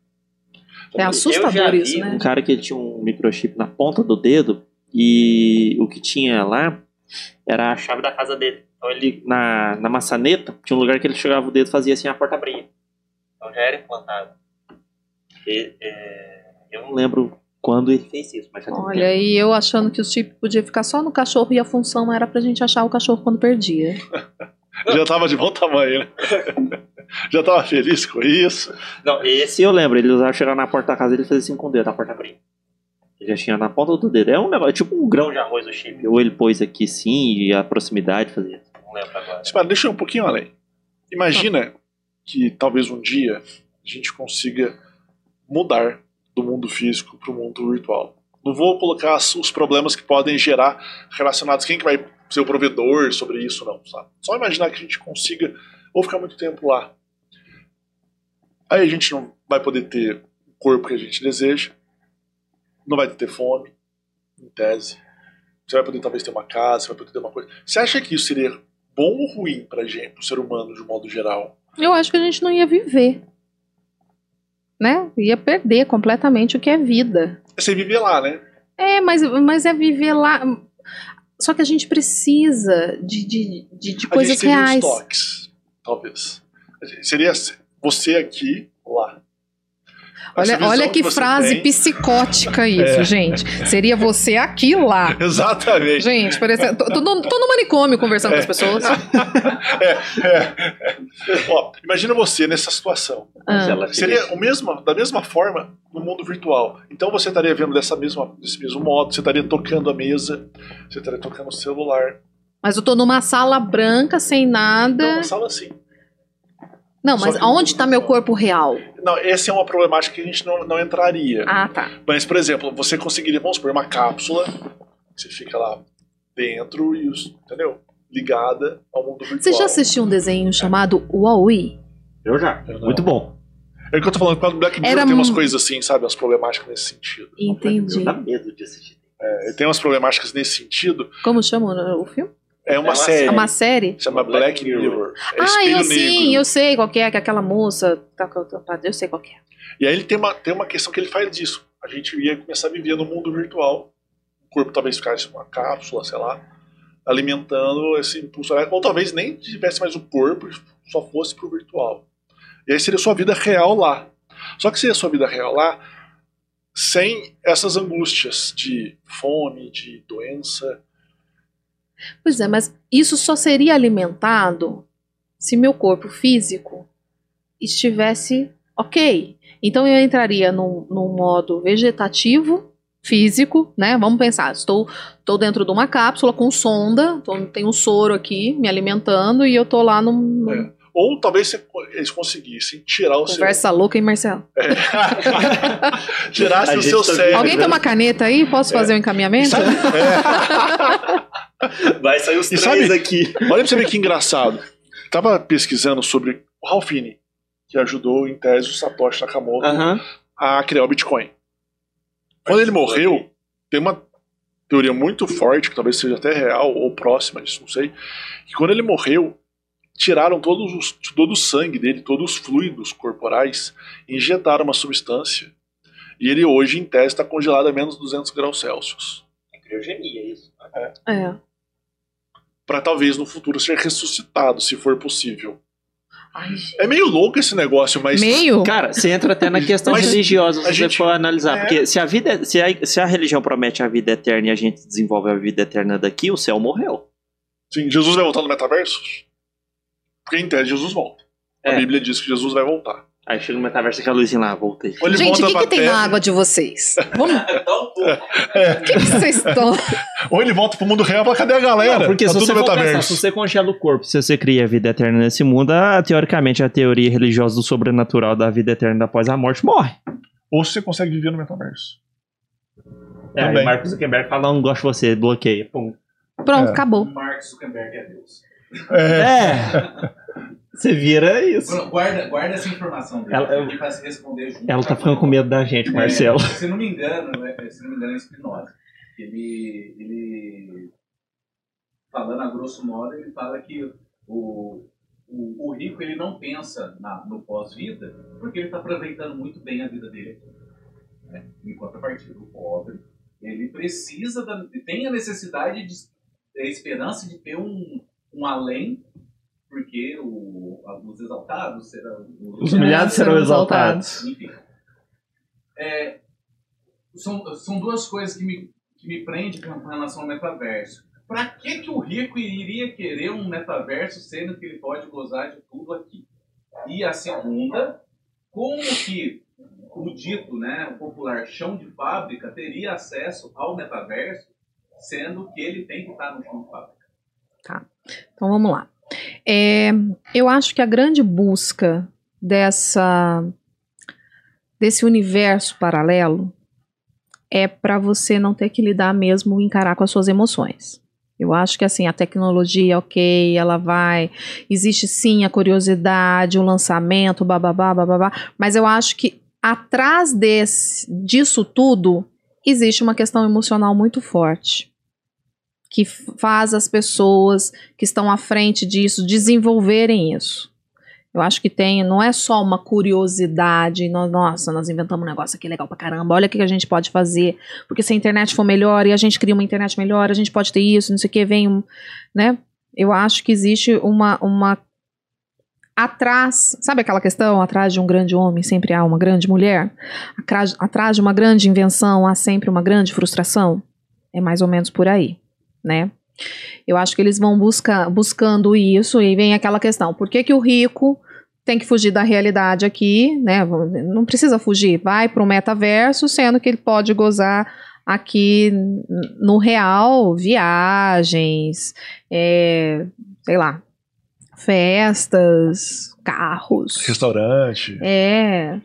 É assustador isso, né? Um cara que tinha um microchip na ponta do dedo e o que tinha lá era a chave da casa dele. Então ele, na, na maçaneta, tinha um lugar que ele chegava o dedo e fazia assim, a porta abria. Então já era implantado. E, é, Eu não lembro quando ele fez isso, mas um Olha, e eu achando que o chip podia ficar só no cachorro e a função era pra gente achar o cachorro quando perdia. Já tava de bom tamanho, né? já tava feliz com isso. Não, esse eu lembro, ele usava chegar na porta da casa dele e fazia assim com o dedo, a porta abria. Ele já tinha na ponta do dedo. É um negócio, tipo um grão de arroz o chip. Ou ele pôs aqui sim e a proximidade fazia. não lembro agora. Espera, deixa eu ir um pouquinho além. Imagina que talvez um dia a gente consiga mudar do mundo físico para o mundo virtual. Não vou colocar os problemas que podem gerar relacionados quem que vai ser o provedor sobre isso, não. Sabe? Só imaginar que a gente consiga ou ficar muito tempo lá. Aí a gente não vai poder ter o corpo que a gente deseja, não vai ter fome, em tese. Você vai poder talvez ter uma casa, você vai poder ter uma coisa. Você acha que isso seria bom ou ruim pra gente, pro ser humano de modo geral? Eu acho que a gente não ia viver. Né? Ia perder completamente o que é vida. É você viver lá, né? É, mas, mas é viver lá. Só que a gente precisa de, de, de, de a coisas gente teria reais. os toques, talvez. A gente- Seria você aqui, lá. Olha, olha que você frase tem- psicótica isso, É. gente. Seria você aqui lá. Exatamente. Gente, parece, tô, tô, no- tô no manicômio conversando com as pessoas. É, é. Ó, imagina você nessa situação. Ah. Seria o mesmo, da mesma forma no mundo virtual. Então você estaria vendo dessa mesma, desse mesmo modo, você estaria tocando a mesa, você estaria tocando o celular. Mas eu tô numa sala branca, sem Não, nada. uma sala assim. Não, mas que aonde no tá meu corpo real? Não, essa é uma problemática que a gente não, não entraria. Ah, tá. Mas, por exemplo, você conseguiria, vamos supor, uma cápsula, você fica lá dentro e, os- entendeu? Ligada ao mundo virtual. Você já assistiu um desenho chamado Huawei? Eu já. Eu não. Muito bom. É o que eu tô falando, quando o Black Mirror Era tem umas coisas assim, sabe? Umas problemáticas nesse sentido. Entendi. Dá medo de assistir. É, tem umas problemáticas nesse sentido. Como chama o filme? É uma É uma série. É uma série? Chama Black Mirror. É ah, eu negro. sim, eu sei qual que é, que aquela moça. Tá, eu sei qual que é. E aí ele tem uma, tem uma questão que ele faz disso. A gente ia começar a viver no mundo virtual. O corpo talvez ficasse uma cápsula, sei lá, alimentando esse impulso. Ou talvez nem tivesse mais o corpo, só fosse pro virtual. E aí seria sua vida real lá. Só que seria sua vida real lá sem essas angústias de fome, de doença. Pois é, mas isso só seria alimentado se meu corpo físico estivesse ok. Então eu entraria num, modo vegetativo, físico, né? Vamos pensar, estou, estou dentro de uma cápsula com sonda, então tem um soro aqui me alimentando e eu tô lá num- É. Ou talvez eles conseguissem tirar o conversa louca, hein, Marcelo? seu. Tirasse A o seu tá cérebro. Alguém tem uma caneta aí? Posso fazer o encaminhamento? Sabe- é. Vai sair os E três sabe- aqui. Olha pra você ver que engraçado. Tava pesquisando sobre o Ralphine, que ajudou em tese o Satoshi Nakamoto Aham. a criar o Bitcoin. Quando ele morreu, tem uma teoria muito forte, que talvez seja até real ou próxima disso, não sei, que quando ele morreu, tiraram todos os, todo o sangue dele, todos os fluidos corporais, e injetaram uma substância. E ele hoje, em tese, está congelado a menos 200 graus Celsius. É criogenia isso. né? É. Para talvez no futuro ser ressuscitado, se for possível. Ai, gente. É meio louco esse negócio, mas. Meio? Cara, você entra até na questão Mas religiosa, se a você gente- for analisar. É. Porque se a, vida, se, a, se a religião promete a vida eterna e a gente desenvolve a vida eterna daqui, o céu morreu. Sim, Jesus vai voltar no metaverso? Porque em tese Jesus volta. A É. Bíblia diz que Jesus vai voltar. Aí chega no metaverso que a luzinha lá, voltei. Ou ele Gente, o volta que, que tem Terra, na água de vocês? Vamos, o Dá um pouco. que, que vocês estão. Ou ele volta pro mundo real e fala, cadê a galera? Não, porque tá se tudo você, for pensar, metaverso. se você congela o corpo, se você cria a vida eterna nesse mundo, a- teoricamente a teoria religiosa do sobrenatural da vida eterna após a morte morre. Ou você consegue viver no metaverso. É, Também. aí Marcos Zuckerberg fala, não gosto de você, bloqueia. Pum. Pronto, É. acabou. Mark Zuckerberg é Deus. É. Você vira isso. Guarda, guarda essa informação dele. Ela- Ela, pra se responder junto. Ela tá ficando com medo da gente, Marcelo. É, se não me engano, é, se não me engano, é Spinoza. Ele, ele, falando a grosso modo, ele fala que o, o, o rico ele não pensa na, no pós-vida porque ele está aproveitando muito bem a vida dele. Né? Em contrapartida, o pobre, ele precisa, da, tem a necessidade de, a esperança de ter um, um além, porque o, os exaltados serão... Os humilhados serão exaltados. Enfim. É, são, são duas coisas que me, que me prendem com relação ao metaverso. Para que, que o rico iria querer um metaverso sendo que ele pode gozar de tudo aqui? E a segunda, como que o dito, né, o popular chão de fábrica teria acesso ao metaverso, sendo que ele tem que estar no chão de fábrica? Então vamos lá. É, eu acho que a grande busca dessa desse universo paralelo é para você não ter que lidar mesmo encarar com as suas emoções. Eu acho que assim a tecnologia, ok, ela vai, existe sim a curiosidade, o lançamento, bababá, bababá, mas eu acho que atrás desse, disso tudo existe uma questão emocional muito forte que faz as pessoas que estão à frente disso desenvolverem isso. Eu acho que tem, não é só uma curiosidade, no- nossa, nós inventamos um negócio aqui legal pra caramba, olha o que a gente pode fazer, porque se a internet for melhor e a gente cria uma internet melhor, a gente pode ter isso, não sei o que, vem né? Eu acho que existe uma, uma atrás, sabe aquela questão, atrás de um grande homem sempre há uma grande mulher? Atrás de uma grande invenção há sempre uma grande frustração? É mais ou menos por aí né? Eu acho que eles vão buscar, buscando isso e vem aquela questão: por que, que o rico tem que fugir da realidade aqui, né? Não precisa fugir, vai para o metaverso, sendo que ele pode gozar aqui no real viagens, é, sei lá, festas, carros. Restaurante. É.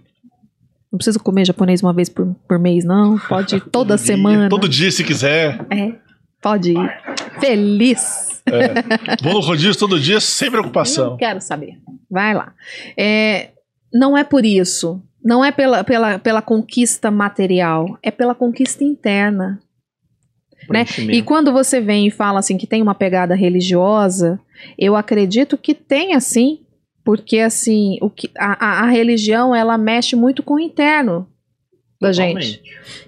Não precisa comer japonês uma vez por, por mês, não. Pode ir toda semana. Todo dia, se quiser. É, pode ir. Feliz. Vou no rodízio todo dia, sem Não preocupação. quero saber. Vai lá. É, não é por isso. Não é pela, pela, pela conquista material. É pela conquista interna. Né? E quando você vem e fala assim que tem uma pegada religiosa, eu acredito que tem assim, porque assim, o que, a, a, a religião ela mexe muito com o interno da gente.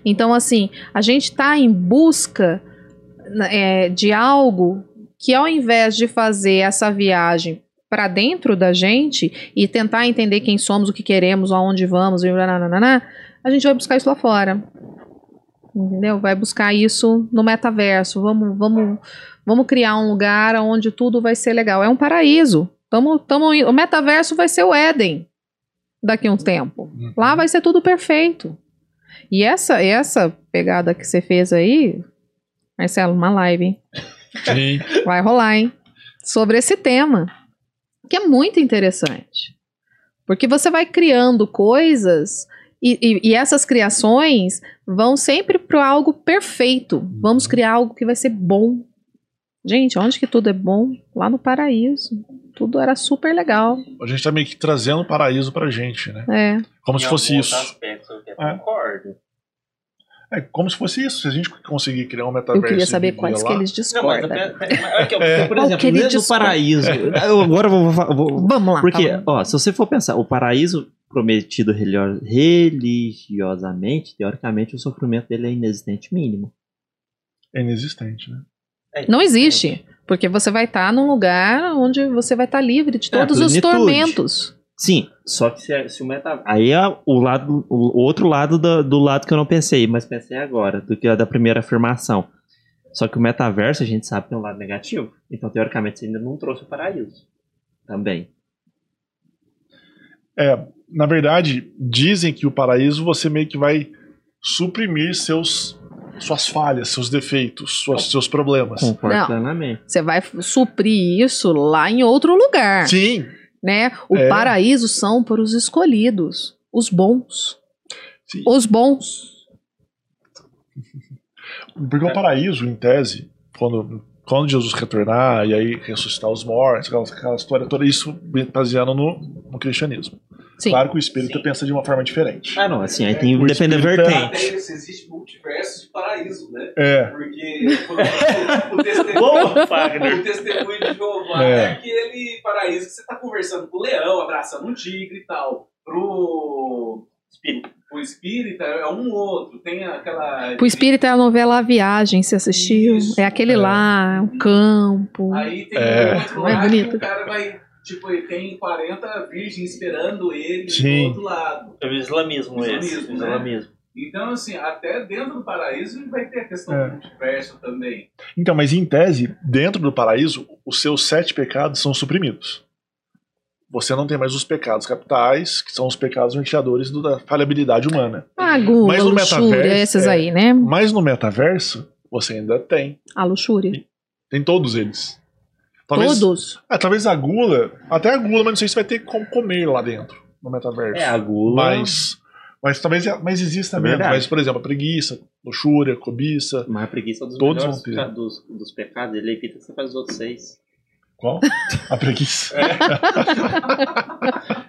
Então, assim, a gente está em busca é, de algo que, ao invés de fazer essa viagem para dentro da gente e tentar entender quem somos, o que queremos, aonde vamos, e nananana, a gente vai buscar isso lá fora. Entendeu? Vai buscar isso no metaverso. Vamos, vamos, vamos criar um lugar onde tudo vai ser legal. É um paraíso. Tamo, tamo, o metaverso vai ser o Éden daqui a um tempo. Lá vai ser tudo perfeito. E essa, essa pegada que você fez aí, Marcelo, uma live, hein? Sim. vai rolar, hein? Sobre esse tema, que é muito interessante. Porque você vai criando coisas e, e- e essas criações vão sempre para algo perfeito. Vamos criar algo que vai ser bom. Gente, onde que tudo é bom? Lá no paraíso. Tudo era super legal. A gente tá meio que trazendo o paraíso pra gente, né? É. Como Em se fosse isso. aspectos eu É. concordo. É como se fosse isso. Se a gente conseguir criar um metaverso. Eu queria saber quais lá, que eles Não, mas, discordam. até- mas ó, É. Por Qual exemplo, que ele mesmo o discorda? paraíso. eu agora eu vou, vou- Vamos lá. Porque, fala. ó, se você for pensar, o paraíso prometido religiosamente, teoricamente, o sofrimento dele é inexistente mínimo. É inexistente, né? É, Não existe. Porque você vai estar num lugar onde você vai estar livre de É, todos os plenitude. tormentos. Sim, só que se, se o meta... Aí é o lado, o outro lado do, do lado que eu não pensei, mas pensei agora, do que a da primeira afirmação. Só que o metaverso a gente sabe que tem um lado negativo. Então, teoricamente, você ainda não trouxe o paraíso. Também. É, na verdade, dizem que o paraíso você meio que vai suprimir seus suas falhas, seus defeitos, suas- seus problemas. Concordo Não. Você vai suprir isso lá em outro lugar, Sim, né? O É. paraíso são para os escolhidos, os bons. sim. Os bons. Porque o paraíso, em tese, quando, quando Jesus retornar e aí ressuscitar os mortos, aquela, aquela história toda, isso baseando no, no cristianismo. Sim. Claro que o espírita Sim. pensa de uma forma diferente. Ah, não, assim, aí tem O depende da espírito vertente. Se existe multiverso de paraíso, né? É, Porque o, o testemunho, o testemunho de Jeová É. é. aquele paraíso que você tá conversando com o leão, abraçando um tigre e tal. Pro, Espírito. pro espírita é um outro. Tem aquela. O espírito é a novela A Viagem, você assistiu? Isso. é aquele É. lá, o campo. Aí tem É. um outro é lá que bonito? o cara vai. Tipo, ele tem 40 virgens esperando ele Sim. do outro lado. É o islamismo, esse. Islamismo, o né? islamismo. Então, assim, até dentro do paraíso vai ter a questão É. do multiverso também. Então, mas em tese, dentro do paraíso, os seus sete pecados são suprimidos. Você não tem mais os pecados capitais, que são os pecados norteadores do- da falhabilidade humana. A gula, Mas no luxúria, metaverso, esses é. aí, né? Mas no metaverso, você ainda tem. A luxúria. Tem todos eles. Talvez, Todos. Ah, talvez a gula, até a gula, mas não sei se vai ter como comer lá dentro, no metaverso. É, a gula. Mas, mas talvez mas exista É mesmo. verdade. Mas, por exemplo, a preguiça, luxúria, cobiça. Mas a preguiça é dos Todos melhores vão ter. dos, dos pecados. Ele evita que você faz os outros seis. Qual? A preguiça.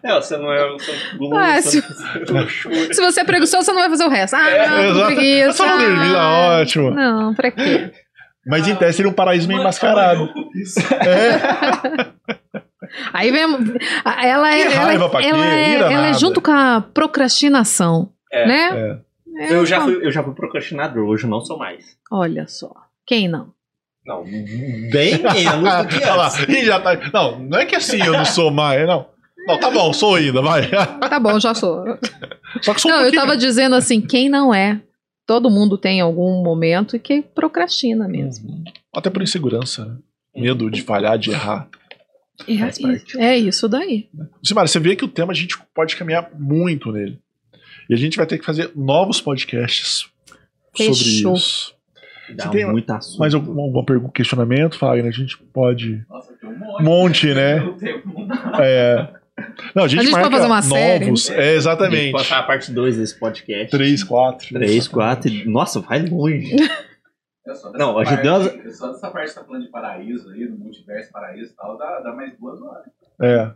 É, você não é. Você é guloso, Ah, você se- é luxúria. Se você é preguiçoso, você não vai fazer o resto. Ah, É, não, exato. preguiça. É só não dormir, tá ah, ótimo. Não, pra quê? Mas em tese seria um paraíso meio mascarado. É. Aí vem. Ela é. Que ela, ela é, ela é nada. junto com a procrastinação. É, né? É. Eu já, fui, eu já fui procrastinador, hoje não sou mais. Olha só. Quem não? Não, bem menos do que antes. já tá. Não, não é que assim eu não sou mais, não. Não, tá bom, sou ainda, vai. Tá bom, já sou. Só que sou um Não, eu pouquinho. tava dizendo assim, quem não é? Todo mundo tem em algum momento e que procrastina mesmo. Até por insegurança, né? Medo de falhar, de errar. É, é isso daí. Simara, você vê que o tema a gente pode caminhar muito nele. E a gente vai ter que fazer novos podcasts Fechou. sobre isso. Dá Você tem muito assunto. Mais algum, algum questionamento, Fagner? A gente pode. Nossa, tem um monte. Monte, né? É... Não, a gente, A gente marca pode fazer uma série. novos. É, A gente exatamente. passar a parte 2 desse podcast. Três, quatro. 3, 4. Nossa, vai longe. É só dessa Não, a gente parte, deu Só dessa parte que tá falando de paraíso aí, do multiverso, paraíso e tal, dá, dá mais duas horas. É.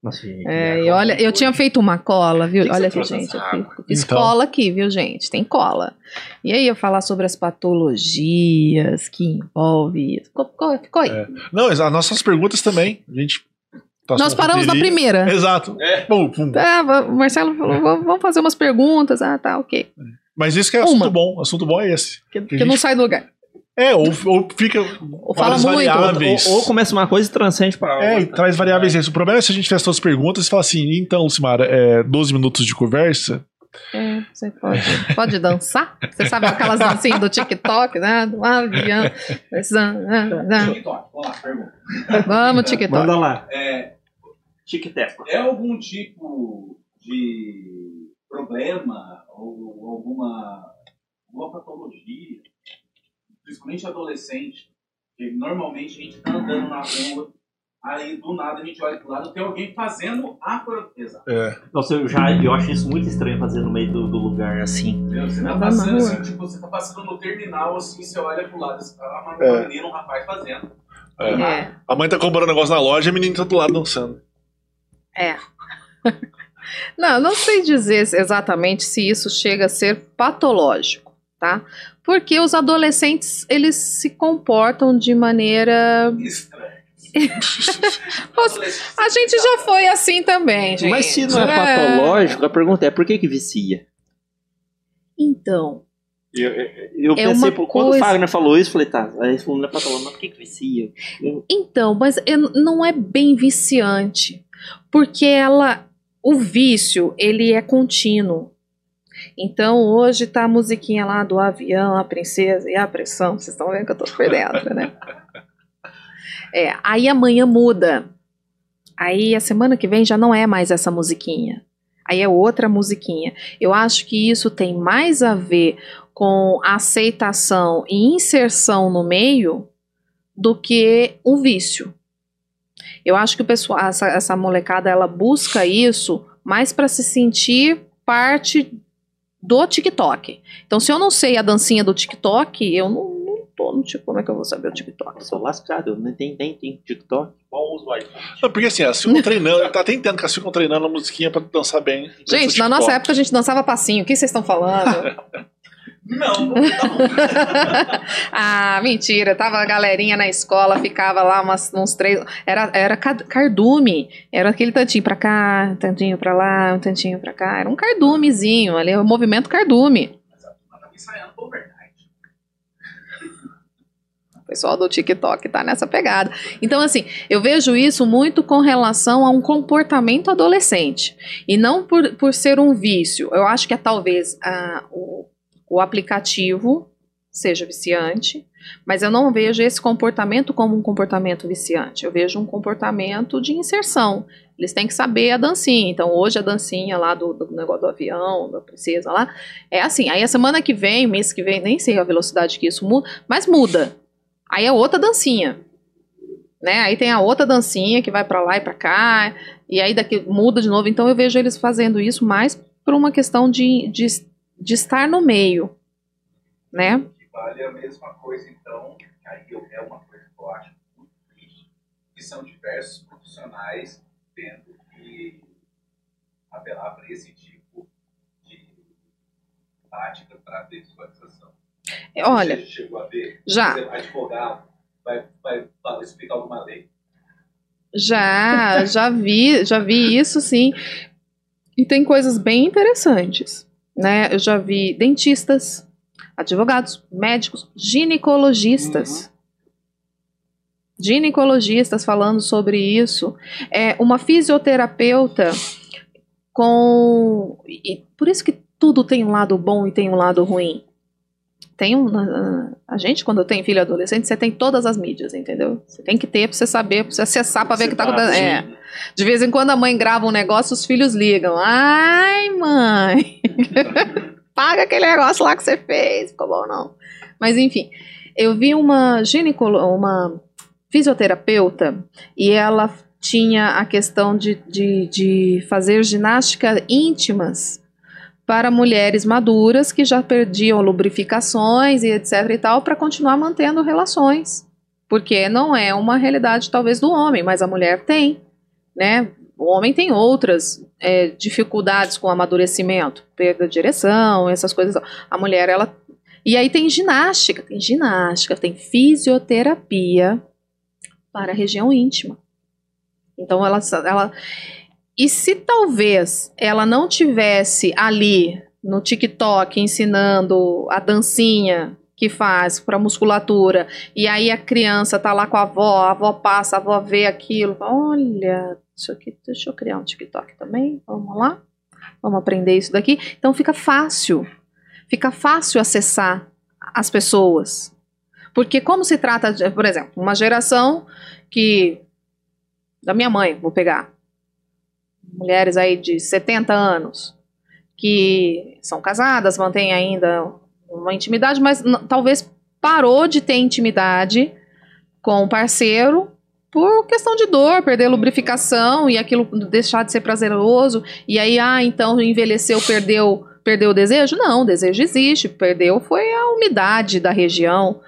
Nossa, gente, É, né? e olha, eu tinha feito uma cola, viu? Que Olha aqui, gente. Eu fiz, fiz Então. cola aqui, viu, gente? Tem cola. E aí, eu falar sobre as patologias que envolve isso. Ficou, ficou, ficou aí. É. Não, as nossas perguntas também. A gente. Tá Nós paramos na primeira. Exato. É. Pum, pum. Tá, o Marcelo falou, vamos vamos fazer umas perguntas. Ah, tá, ok. Mas isso que é Uma. assunto bom. Assunto bom é esse. Que, Que não sai do lugar. É, ou, ou fica. Ou fala muito. variáveis. Ou, ou começa uma coisa e transcende pra É, e outra. traz variáveis. isso. O problema é se a gente faz todas as perguntas e fala assim, então, Lucimara, é 12 minutos de conversa. É, você pode, pode dançar? Você sabe aquelas dancinhas do TikTok, né? Do avião. TikTok, vamos lá, pergunta. Vamos, TikTok. Manda lá. É, Tic-teco. é algum tipo de problema ou alguma, alguma patologia, principalmente adolescente, que normalmente a gente tá andando na rua, aí do nada a gente olha pro lado, tem alguém fazendo a proeza. É. Nossa, eu, já, eu acho isso muito estranho fazer no meio do, do lugar assim. Você tá Andando na passando assim, tipo, você tá passando no terminal, assim, você olha pro lado, você tá uma, É. uma menina, um rapaz fazendo. É. É. A mãe tá comprando um negócio na loja e a menina tá do lado dançando. Não, não sei dizer exatamente se isso chega a ser patológico, tá? Porque os adolescentes, eles se comportam de maneira... Estranho. A gente já foi assim também, gente. Mas se não é patológico, a pergunta é por que que vicia? Então, Eu, eu, eu É pensei, quando coisa- o Fagner falou isso, eu falei, tá, aí ele falou, não é patológico, mas por que que vicia? Então, mas é- não é bem viciante, porque ela, o vício, ele é contínuo. Então, hoje tá a musiquinha lá do avião, a princesa e a pressão, vocês estão vendo que eu tô por dentro, né? É, aí amanhã muda. Aí a semana que vem já não é mais essa musiquinha. Aí é outra musiquinha. Eu acho que isso tem mais a ver com aceitação e inserção no meio do que um vício. Eu acho que o pessoal, essa, essa molecada, ela busca isso mais para se sentir parte do TikTok. Então, se eu não sei a dancinha do TikTok, eu não, não tô no tipo, como é que eu vou saber o TikTok? Eu sou lascado, eu nem tenho, nem tenho TikTok. Qual uso o iPhone? Não, porque assim, elas ficam treinando, tá até entendendo que elas ficam treinando a musiquinha pra dançar bem. Gente, na nossa época a gente dançava passinho. O que vocês estão falando? Não, não, não. ah, mentira. Tava a galerinha na escola, ficava lá umas, uns três. Era, era ca- cardume. Era aquele tantinho pra cá, um tantinho pra lá, um tantinho pra cá. Era um cardumezinho ali, o movimento cardume. O pessoal do TikTok tá nessa pegada. Então, assim, eu vejo isso muito com relação a um comportamento adolescente. E não por, por ser um vício. Eu acho que é talvez ah, o, o aplicativo seja viciante, mas eu não vejo esse comportamento como um comportamento viciante. Eu vejo um comportamento de inserção. Eles têm que saber a dancinha. Então, hoje a dancinha lá do, do negócio do avião, da princesa lá, é assim. Aí a semana que vem, mês que vem, nem sei a velocidade que isso muda, mas muda. Aí é outra dancinha. Né? Aí tem a outra dancinha que vai pra lá e pra cá, e aí daqui muda de novo. Então eu vejo eles fazendo isso mais por uma questão de, de, de estar no meio, né? Que vale a mesma coisa, então, aí é uma coisa que eu acho muito triste, que são diversos profissionais tendo que apelar para esse tipo de prática para visualização. Olha, Você chegou a ver, já. exemplo, advogado vai, vai, vai explicar alguma lei. Já, já vi, já vi isso sim. E tem coisas bem interessantes, né? Eu já vi dentistas, advogados, médicos, ginecologistas. Ginecologistas falando sobre isso. É uma fisioterapeuta com e por isso que tudo tem um lado bom e tem um lado ruim. Tem um, a gente quando tem filho adolescente, você tem todas as mídias, entendeu? Você tem que ter pra você saber, pra você acessar pra ver o que tá Separar, acontecendo. É. De vez em quando a mãe grava um negócio, os filhos ligam. Ai, mãe, paga aquele negócio lá que você fez, ficou bom não. Mas enfim, eu vi uma ginecolo uma fisioterapeuta e ela tinha a questão de, de, de fazer ginástica íntimas para mulheres maduras que já perdiam lubrificações e etc e tal para continuar mantendo relações. Porque não é uma realidade talvez do homem, mas a mulher tem, né? O homem tem outras é, dificuldades com amadurecimento, perda de ereção, essas coisas. A mulher, ela. E aí tem ginástica, tem ginástica, tem fisioterapia para a região íntima. Então ela, ela. E se talvez ela não tivesse ali no TikTok ensinando a dancinha que faz para musculatura, e aí a criança tá lá com a avó, a avó passa, a avó vê aquilo, olha, isso aqui, deixa eu criar um TikTok também, vamos lá, vamos aprender isso daqui. Então fica fácil, fica fácil acessar as pessoas. Porque como se trata de, por exemplo, uma geração que da minha mãe, vou pegar mulheres aí de 70 anos que são casadas, mantêm ainda uma intimidade, mas talvez parou de ter intimidade com o parceiro por questão de dor, perder lubrificação e aquilo deixar de ser prazeroso, e aí, ah, então envelheceu, perdeu, perdeu o desejo? Não, o desejo existe, perdeu foi a umidade da região.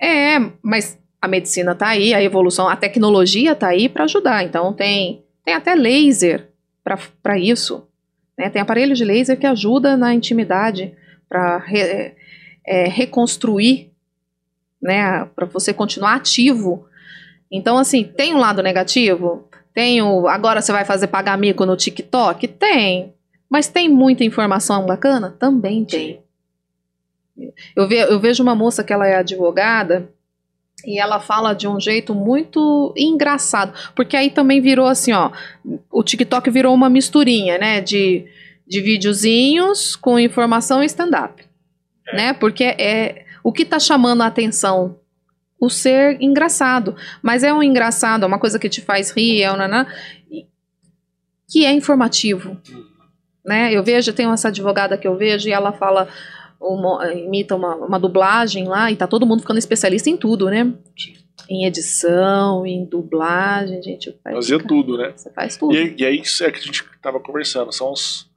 É, mas a medicina tá aí, a evolução, a tecnologia tá aí para ajudar. Então tem, tem até laser para isso. Né? Tem aparelho de laser que ajuda na intimidade para reconstruir, né? Para você continuar ativo. Então, assim, tem um lado negativo? Tem o. Agora você vai fazer pagar mico no TikTok? Tem. Mas tem muita informação bacana? Também tem. Eu, ve- eu vejo uma moça que ela é advogada e ela fala de um jeito muito engraçado, porque aí também virou assim, ó, o TikTok virou uma misturinha, né, de, de videozinhos com informação e stand-up, né, porque é o que tá chamando a atenção, o ser engraçado, mas é um engraçado, é uma coisa que te faz rir, é um naná, que é informativo. Né? Eu vejo, tem essa advogada que eu vejo e ela fala, uma- imita uma, uma dublagem lá e tá todo mundo ficando especialista em tudo, né? Em edição, em dublagem, gente. Fazia ficar- tudo, né? Você faz tudo. E, aí- e aí isso é que a gente tava conversando, são os,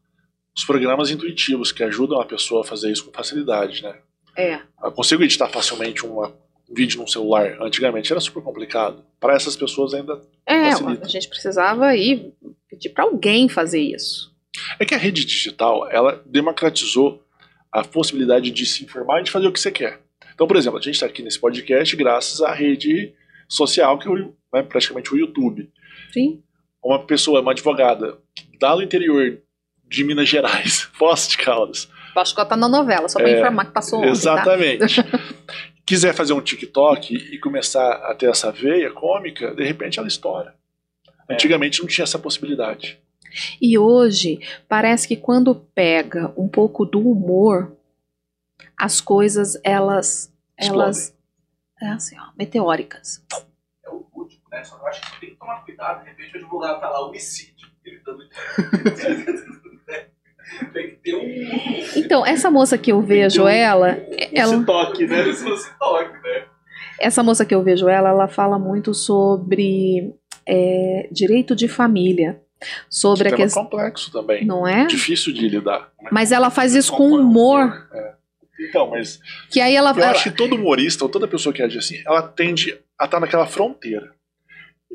os programas intuitivos que ajudam a pessoa a fazer isso com facilidade, né? É. Eu consigo editar facilmente uma- um vídeo num celular. Antigamente era super complicado. Para essas pessoas ainda. É, Facilita. a gente precisava ir pedir pra alguém fazer isso. É que a rede digital, ela democratizou a possibilidade de se informar e de fazer o que você quer. Então, por exemplo, a gente está aqui nesse podcast graças à rede social, que é né, praticamente o YouTube. Sim. Uma pessoa, uma advogada, lá no interior de Minas Gerais, Foz de Caldas, Acho que ela tá na novela, só pra É, informar que passou ontem, tá? Exatamente. Quiser fazer um TikTok e começar a ter essa veia cômica, de repente ela estoura. É. Antigamente não tinha essa possibilidade. E hoje, parece que quando pega um pouco do humor, as coisas, elas. Elas. É assim, ó, meteóricas. É o último, né? Só que eu acho que tem que tomar cuidado. De repente o advogado tá lá, homicídio, gritando. tem que ter um. Então, essa moça que eu vejo ela, ela. Esse toque, né? Esse toque, né? Essa moça que eu vejo ela, ela fala muito sobre é, direito de família. Sobre a Tema questão. complexo também. Não é? Difícil de lidar. Mas ela faz isso com humor. Então, mas Que aí ela. eu ela- acho que todo humorista, ou toda pessoa que age assim, ela tende a estar naquela fronteira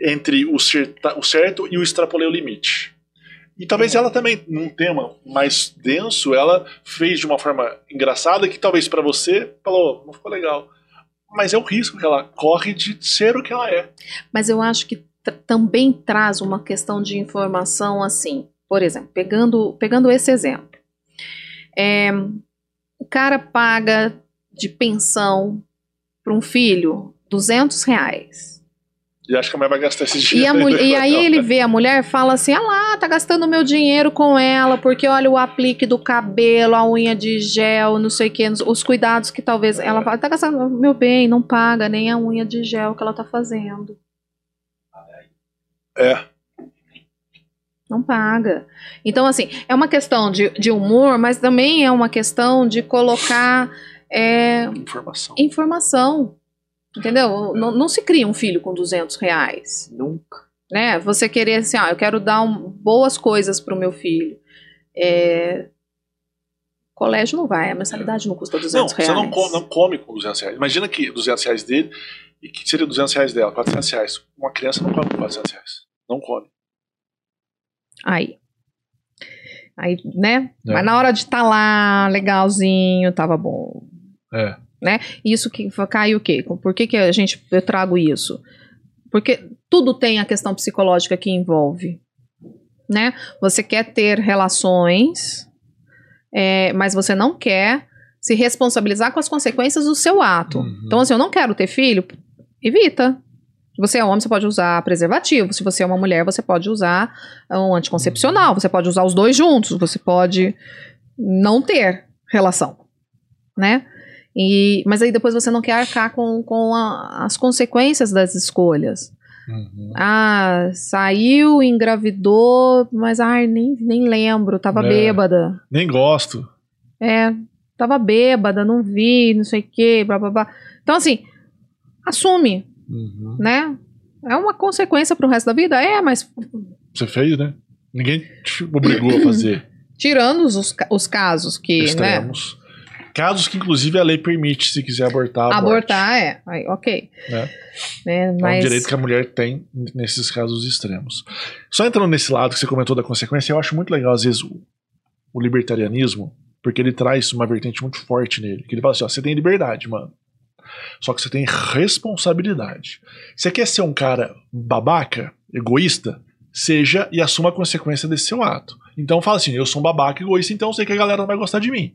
entre o, certa- o certo e o extrapolei o limite. E talvez ela também, num tema mais denso, ela fez de uma forma engraçada que talvez pra você falou, não ficou legal. Mas é o risco que ela corre de ser o que ela é. Mas eu acho que também traz uma questão de informação assim. Por exemplo, pegando, pegando esse exemplo. É, o cara paga de pensão para um filho 200 reais. E acho que a mulher vai gastar esse E, dinheiro. a mul- e aí ele vê a mulher e fala assim: ah lá, tá gastando meu dinheiro com ela, porque olha o aplique do cabelo, a unha de gel, não sei o que, os cuidados que talvez. Ela fala, tá gastando, meu bem, não paga nem a unha de gel que ela tá fazendo. É. Não paga. Então, assim, é uma questão de, de humor, mas também é uma questão de colocar é, Informação. informação. Entendeu? Não, não se cria um filho com 200 reais. Nunca. né? Você querer assim, ó, eu quero dar um- boas coisas pro meu filho. É, colégio não vai, a mensalidade não custa 200 Não, você reais. não, co- não come com 200 reais. Imagina que 200 reais dele e que seria 200 reais dela, 400 reais. Uma criança não come com 400 reais. Não come. Aí. Aí, né? É. Mas na hora de estar lá, legalzinho, tava bom. É. Isso que cai o quê? Por que, que a gente, eu trago isso? Porque tudo tem a questão psicológica que envolve, né? Você quer ter relações, é, mas você não quer se responsabilizar com as consequências do seu ato. Uhum. Então, assim, eu não quero ter filho, evita. Se você é homem, você pode usar preservativo. Se você é uma mulher, você pode usar um anticoncepcional. Você pode usar os dois juntos. Você pode não ter relação, né? E, mas aí depois você não quer arcar com, com a- as consequências das escolhas. Uhum. Ah, saiu, engravidou, mas ai, nem, nem lembro, tava É. bêbada. Nem gosto. É, tava bêbada, não vi, não sei o que, blá blá blá. Então, assim, assume, Uhum. né? É uma consequência pro resto da vida? É, mas Você fez, né? Ninguém te obrigou a fazer. tirando os, os casos que, né? Extremos. Casos que, inclusive, a lei permite, se quiser abortar. Abortar é, aí, ok. Né? Né, É um mas, direito que a mulher tem nesses casos extremos. Só entrando nesse lado que você comentou da consequência, eu acho muito legal, às vezes, o, o libertarianismo, porque ele traz uma vertente muito forte nele. Que ele fala assim: ó, você tem liberdade, mano. Só que você tem responsabilidade. Você quer ser um cara babaca, egoísta? Seja e assuma a consequência desse seu ato. Então fala assim: eu sou um babaca egoísta, então eu sei que a galera não vai gostar de mim.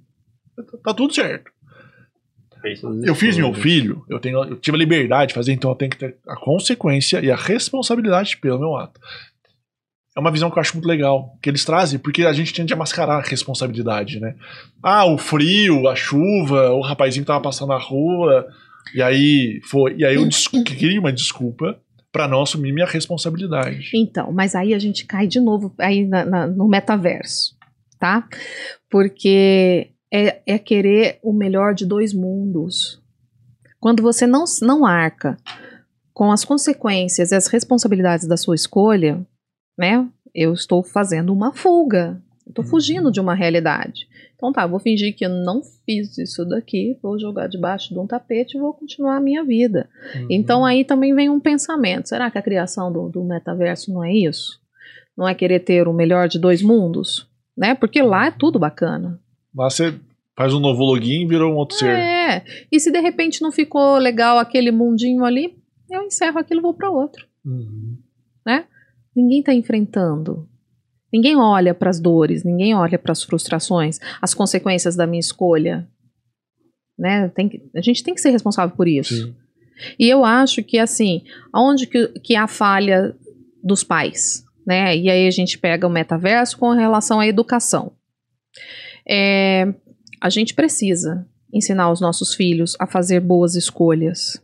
Tá- Tá tudo certo. Eu fiz meu filho, eu, tenho, eu tive a liberdade de fazer, então eu tenho que ter a consequência e a responsabilidade pelo meu ato. É uma visão que eu acho muito legal, que eles trazem, porque a gente tende a mascarar a responsabilidade, né? Ah, o frio, a chuva, o rapazinho que tava passando na rua, e aí foi, e aí eu queria uma desculpa pra não assumir minha responsabilidade. Então, mas aí a gente cai de novo aí na- na- no metaverso, tá? Porque é, é querer o melhor de dois mundos. Quando você não, não arca com as consequências e as responsabilidades da sua escolha, né? Eu estou fazendo uma fuga. Estou fugindo de uma realidade. Então tá, vou fingir que eu não fiz isso daqui, vou jogar debaixo de um tapete e vou continuar a minha vida. Uhum. Então aí também vem um pensamento: será que a criação do, do metaverso não é isso? Não é querer ter o melhor de dois mundos? Né? Porque lá é tudo bacana. Lá você faz um novo login e virou um outro ser. É. E se de repente não ficou legal aquele mundinho ali, eu encerro aquilo e vou para outro. Uhum. Ninguém está enfrentando. Ninguém olha para as dores, ninguém olha para as frustrações, as consequências da minha escolha. Né? Tem que- a gente tem que ser responsável por isso. Sim. E eu acho que, assim, aonde que, que há falha dos pais, né? E aí a gente pega o metaverso com relação à educação. É, a gente precisa ensinar os nossos filhos a fazer boas escolhas.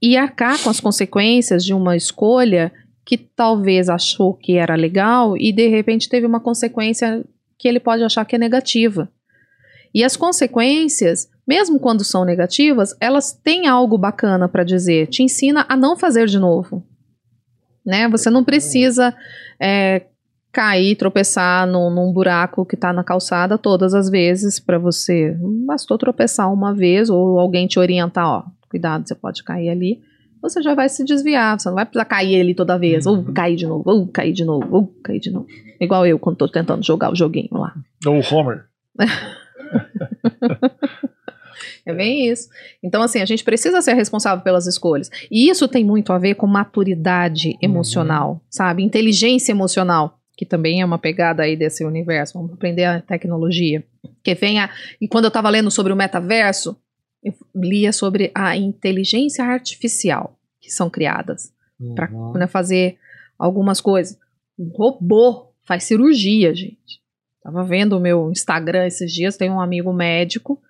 E arcar com as consequências de uma escolha que talvez achou que era legal e de repente teve uma consequência que ele pode achar que é negativa. E as consequências, mesmo quando são negativas, elas têm algo bacana para dizer. Te ensina a não fazer de novo. Né? Você não precisa é, cair, tropeçar num, num buraco que está na calçada todas as vezes para você. Bastou tropeçar uma vez ou alguém te orientar, ó, cuidado, você pode cair ali. Você já vai se desviar, você não vai precisar cair ali toda vez, ou Uhum. cair de novo, ou cair de novo, ou cair de novo. Igual eu quando tô tentando jogar o joguinho lá. Ou o Homer. É bem isso. Então, assim, a gente precisa ser responsável pelas escolhas. E isso tem muito a ver com maturidade emocional, sabe? Inteligência emocional, que também é uma pegada aí desse universo. Vamos aprender a tecnologia. Que venha. E quando eu estava lendo sobre o metaverso, eu lia sobre a inteligência artificial que são criadas para Uhum. fazer algumas coisas. Um robô faz cirurgia, gente. Tava vendo o meu Instagram esses dias, tem um amigo médico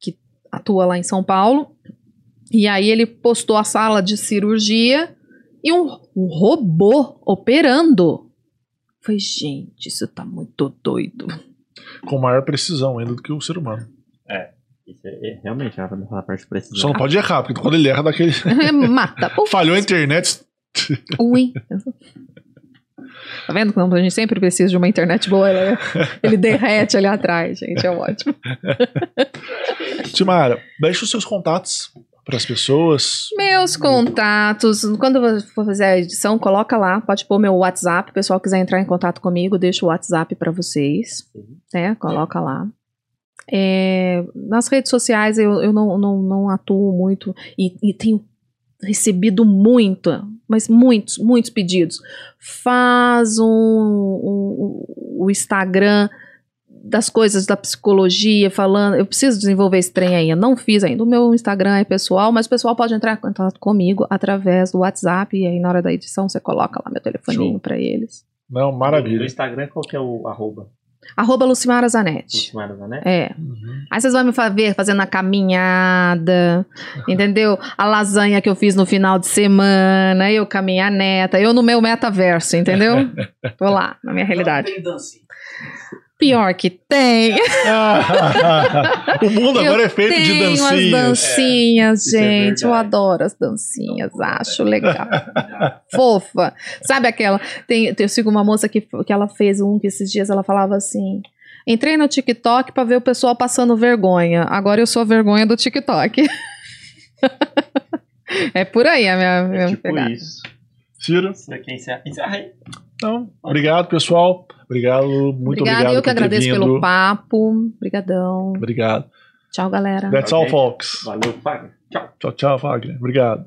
que atua lá em São Paulo. E aí ele postou a sala de cirurgia e um, um robô operando. Falei, gente, isso tá muito doido. Com maior precisão ainda do que o ser humano. Isso é, é realmente a, a parte precisa. Só não pode errar, porque quando ele erra daquele. Mata. Puf, Falhou a internet. Ui. Tá vendo como a gente sempre precisa de uma internet boa? Ela- ele derrete ali atrás, gente. É ótimo. Timara, deixa os seus contatos para as pessoas. Meus contatos, quando eu for fazer a edição, coloca lá, pode pôr meu WhatsApp, o pessoal quiser entrar em contato comigo, deixa o WhatsApp para vocês, né? Coloca lá. É, nas redes sociais eu, eu não, não, não atuo muito e, e tenho recebido muito, mas muitos, muitos pedidos. Faz um, um- o Instagram das coisas da psicologia, falando, eu preciso desenvolver esse trem aí, eu não fiz ainda, o meu Instagram é pessoal, mas o pessoal pode entrar em contato comigo através do WhatsApp, e aí na hora da edição você coloca lá meu telefoninho para eles. Não, No maravilha. Instagram, qual que é o arroba? Arroba Lucimara Zanetti. Lucimara né? É. Uhum. Aí vocês vão me ver fazendo a caminhada, entendeu? A lasanha que eu fiz no final de semana, eu com a minha neta, eu no meu metaverso, entendeu? Tô lá, na minha realidade. Não tem dancinha. Pior que tem. o mundo agora é feito de Tem umas dancinhas. dancinhas, Isso é gente. eu verdade. adoro as dancinhas, acho legal. Fofa. Sabe aquela? Tem, eu sigo uma moça que, que ela fez um que esses dias ela falava assim. Entrei no TikTok pra ver o pessoal passando vergonha. Agora eu sou a vergonha do TikTok. é por aí a minha, minha É tipo pegada. isso. Ciro, Você quer encerrar? Encerra aí. Então, obrigado, pessoal. Obrigado, muito Obrigada, obrigado eu que agradeço vindo. pelo papo. Obrigadão. Obrigado. Tchau, galera. That's Ok. all, folks. Valeu, Fagner. Tchau. Tchau, tchau, Wagner. Obrigado.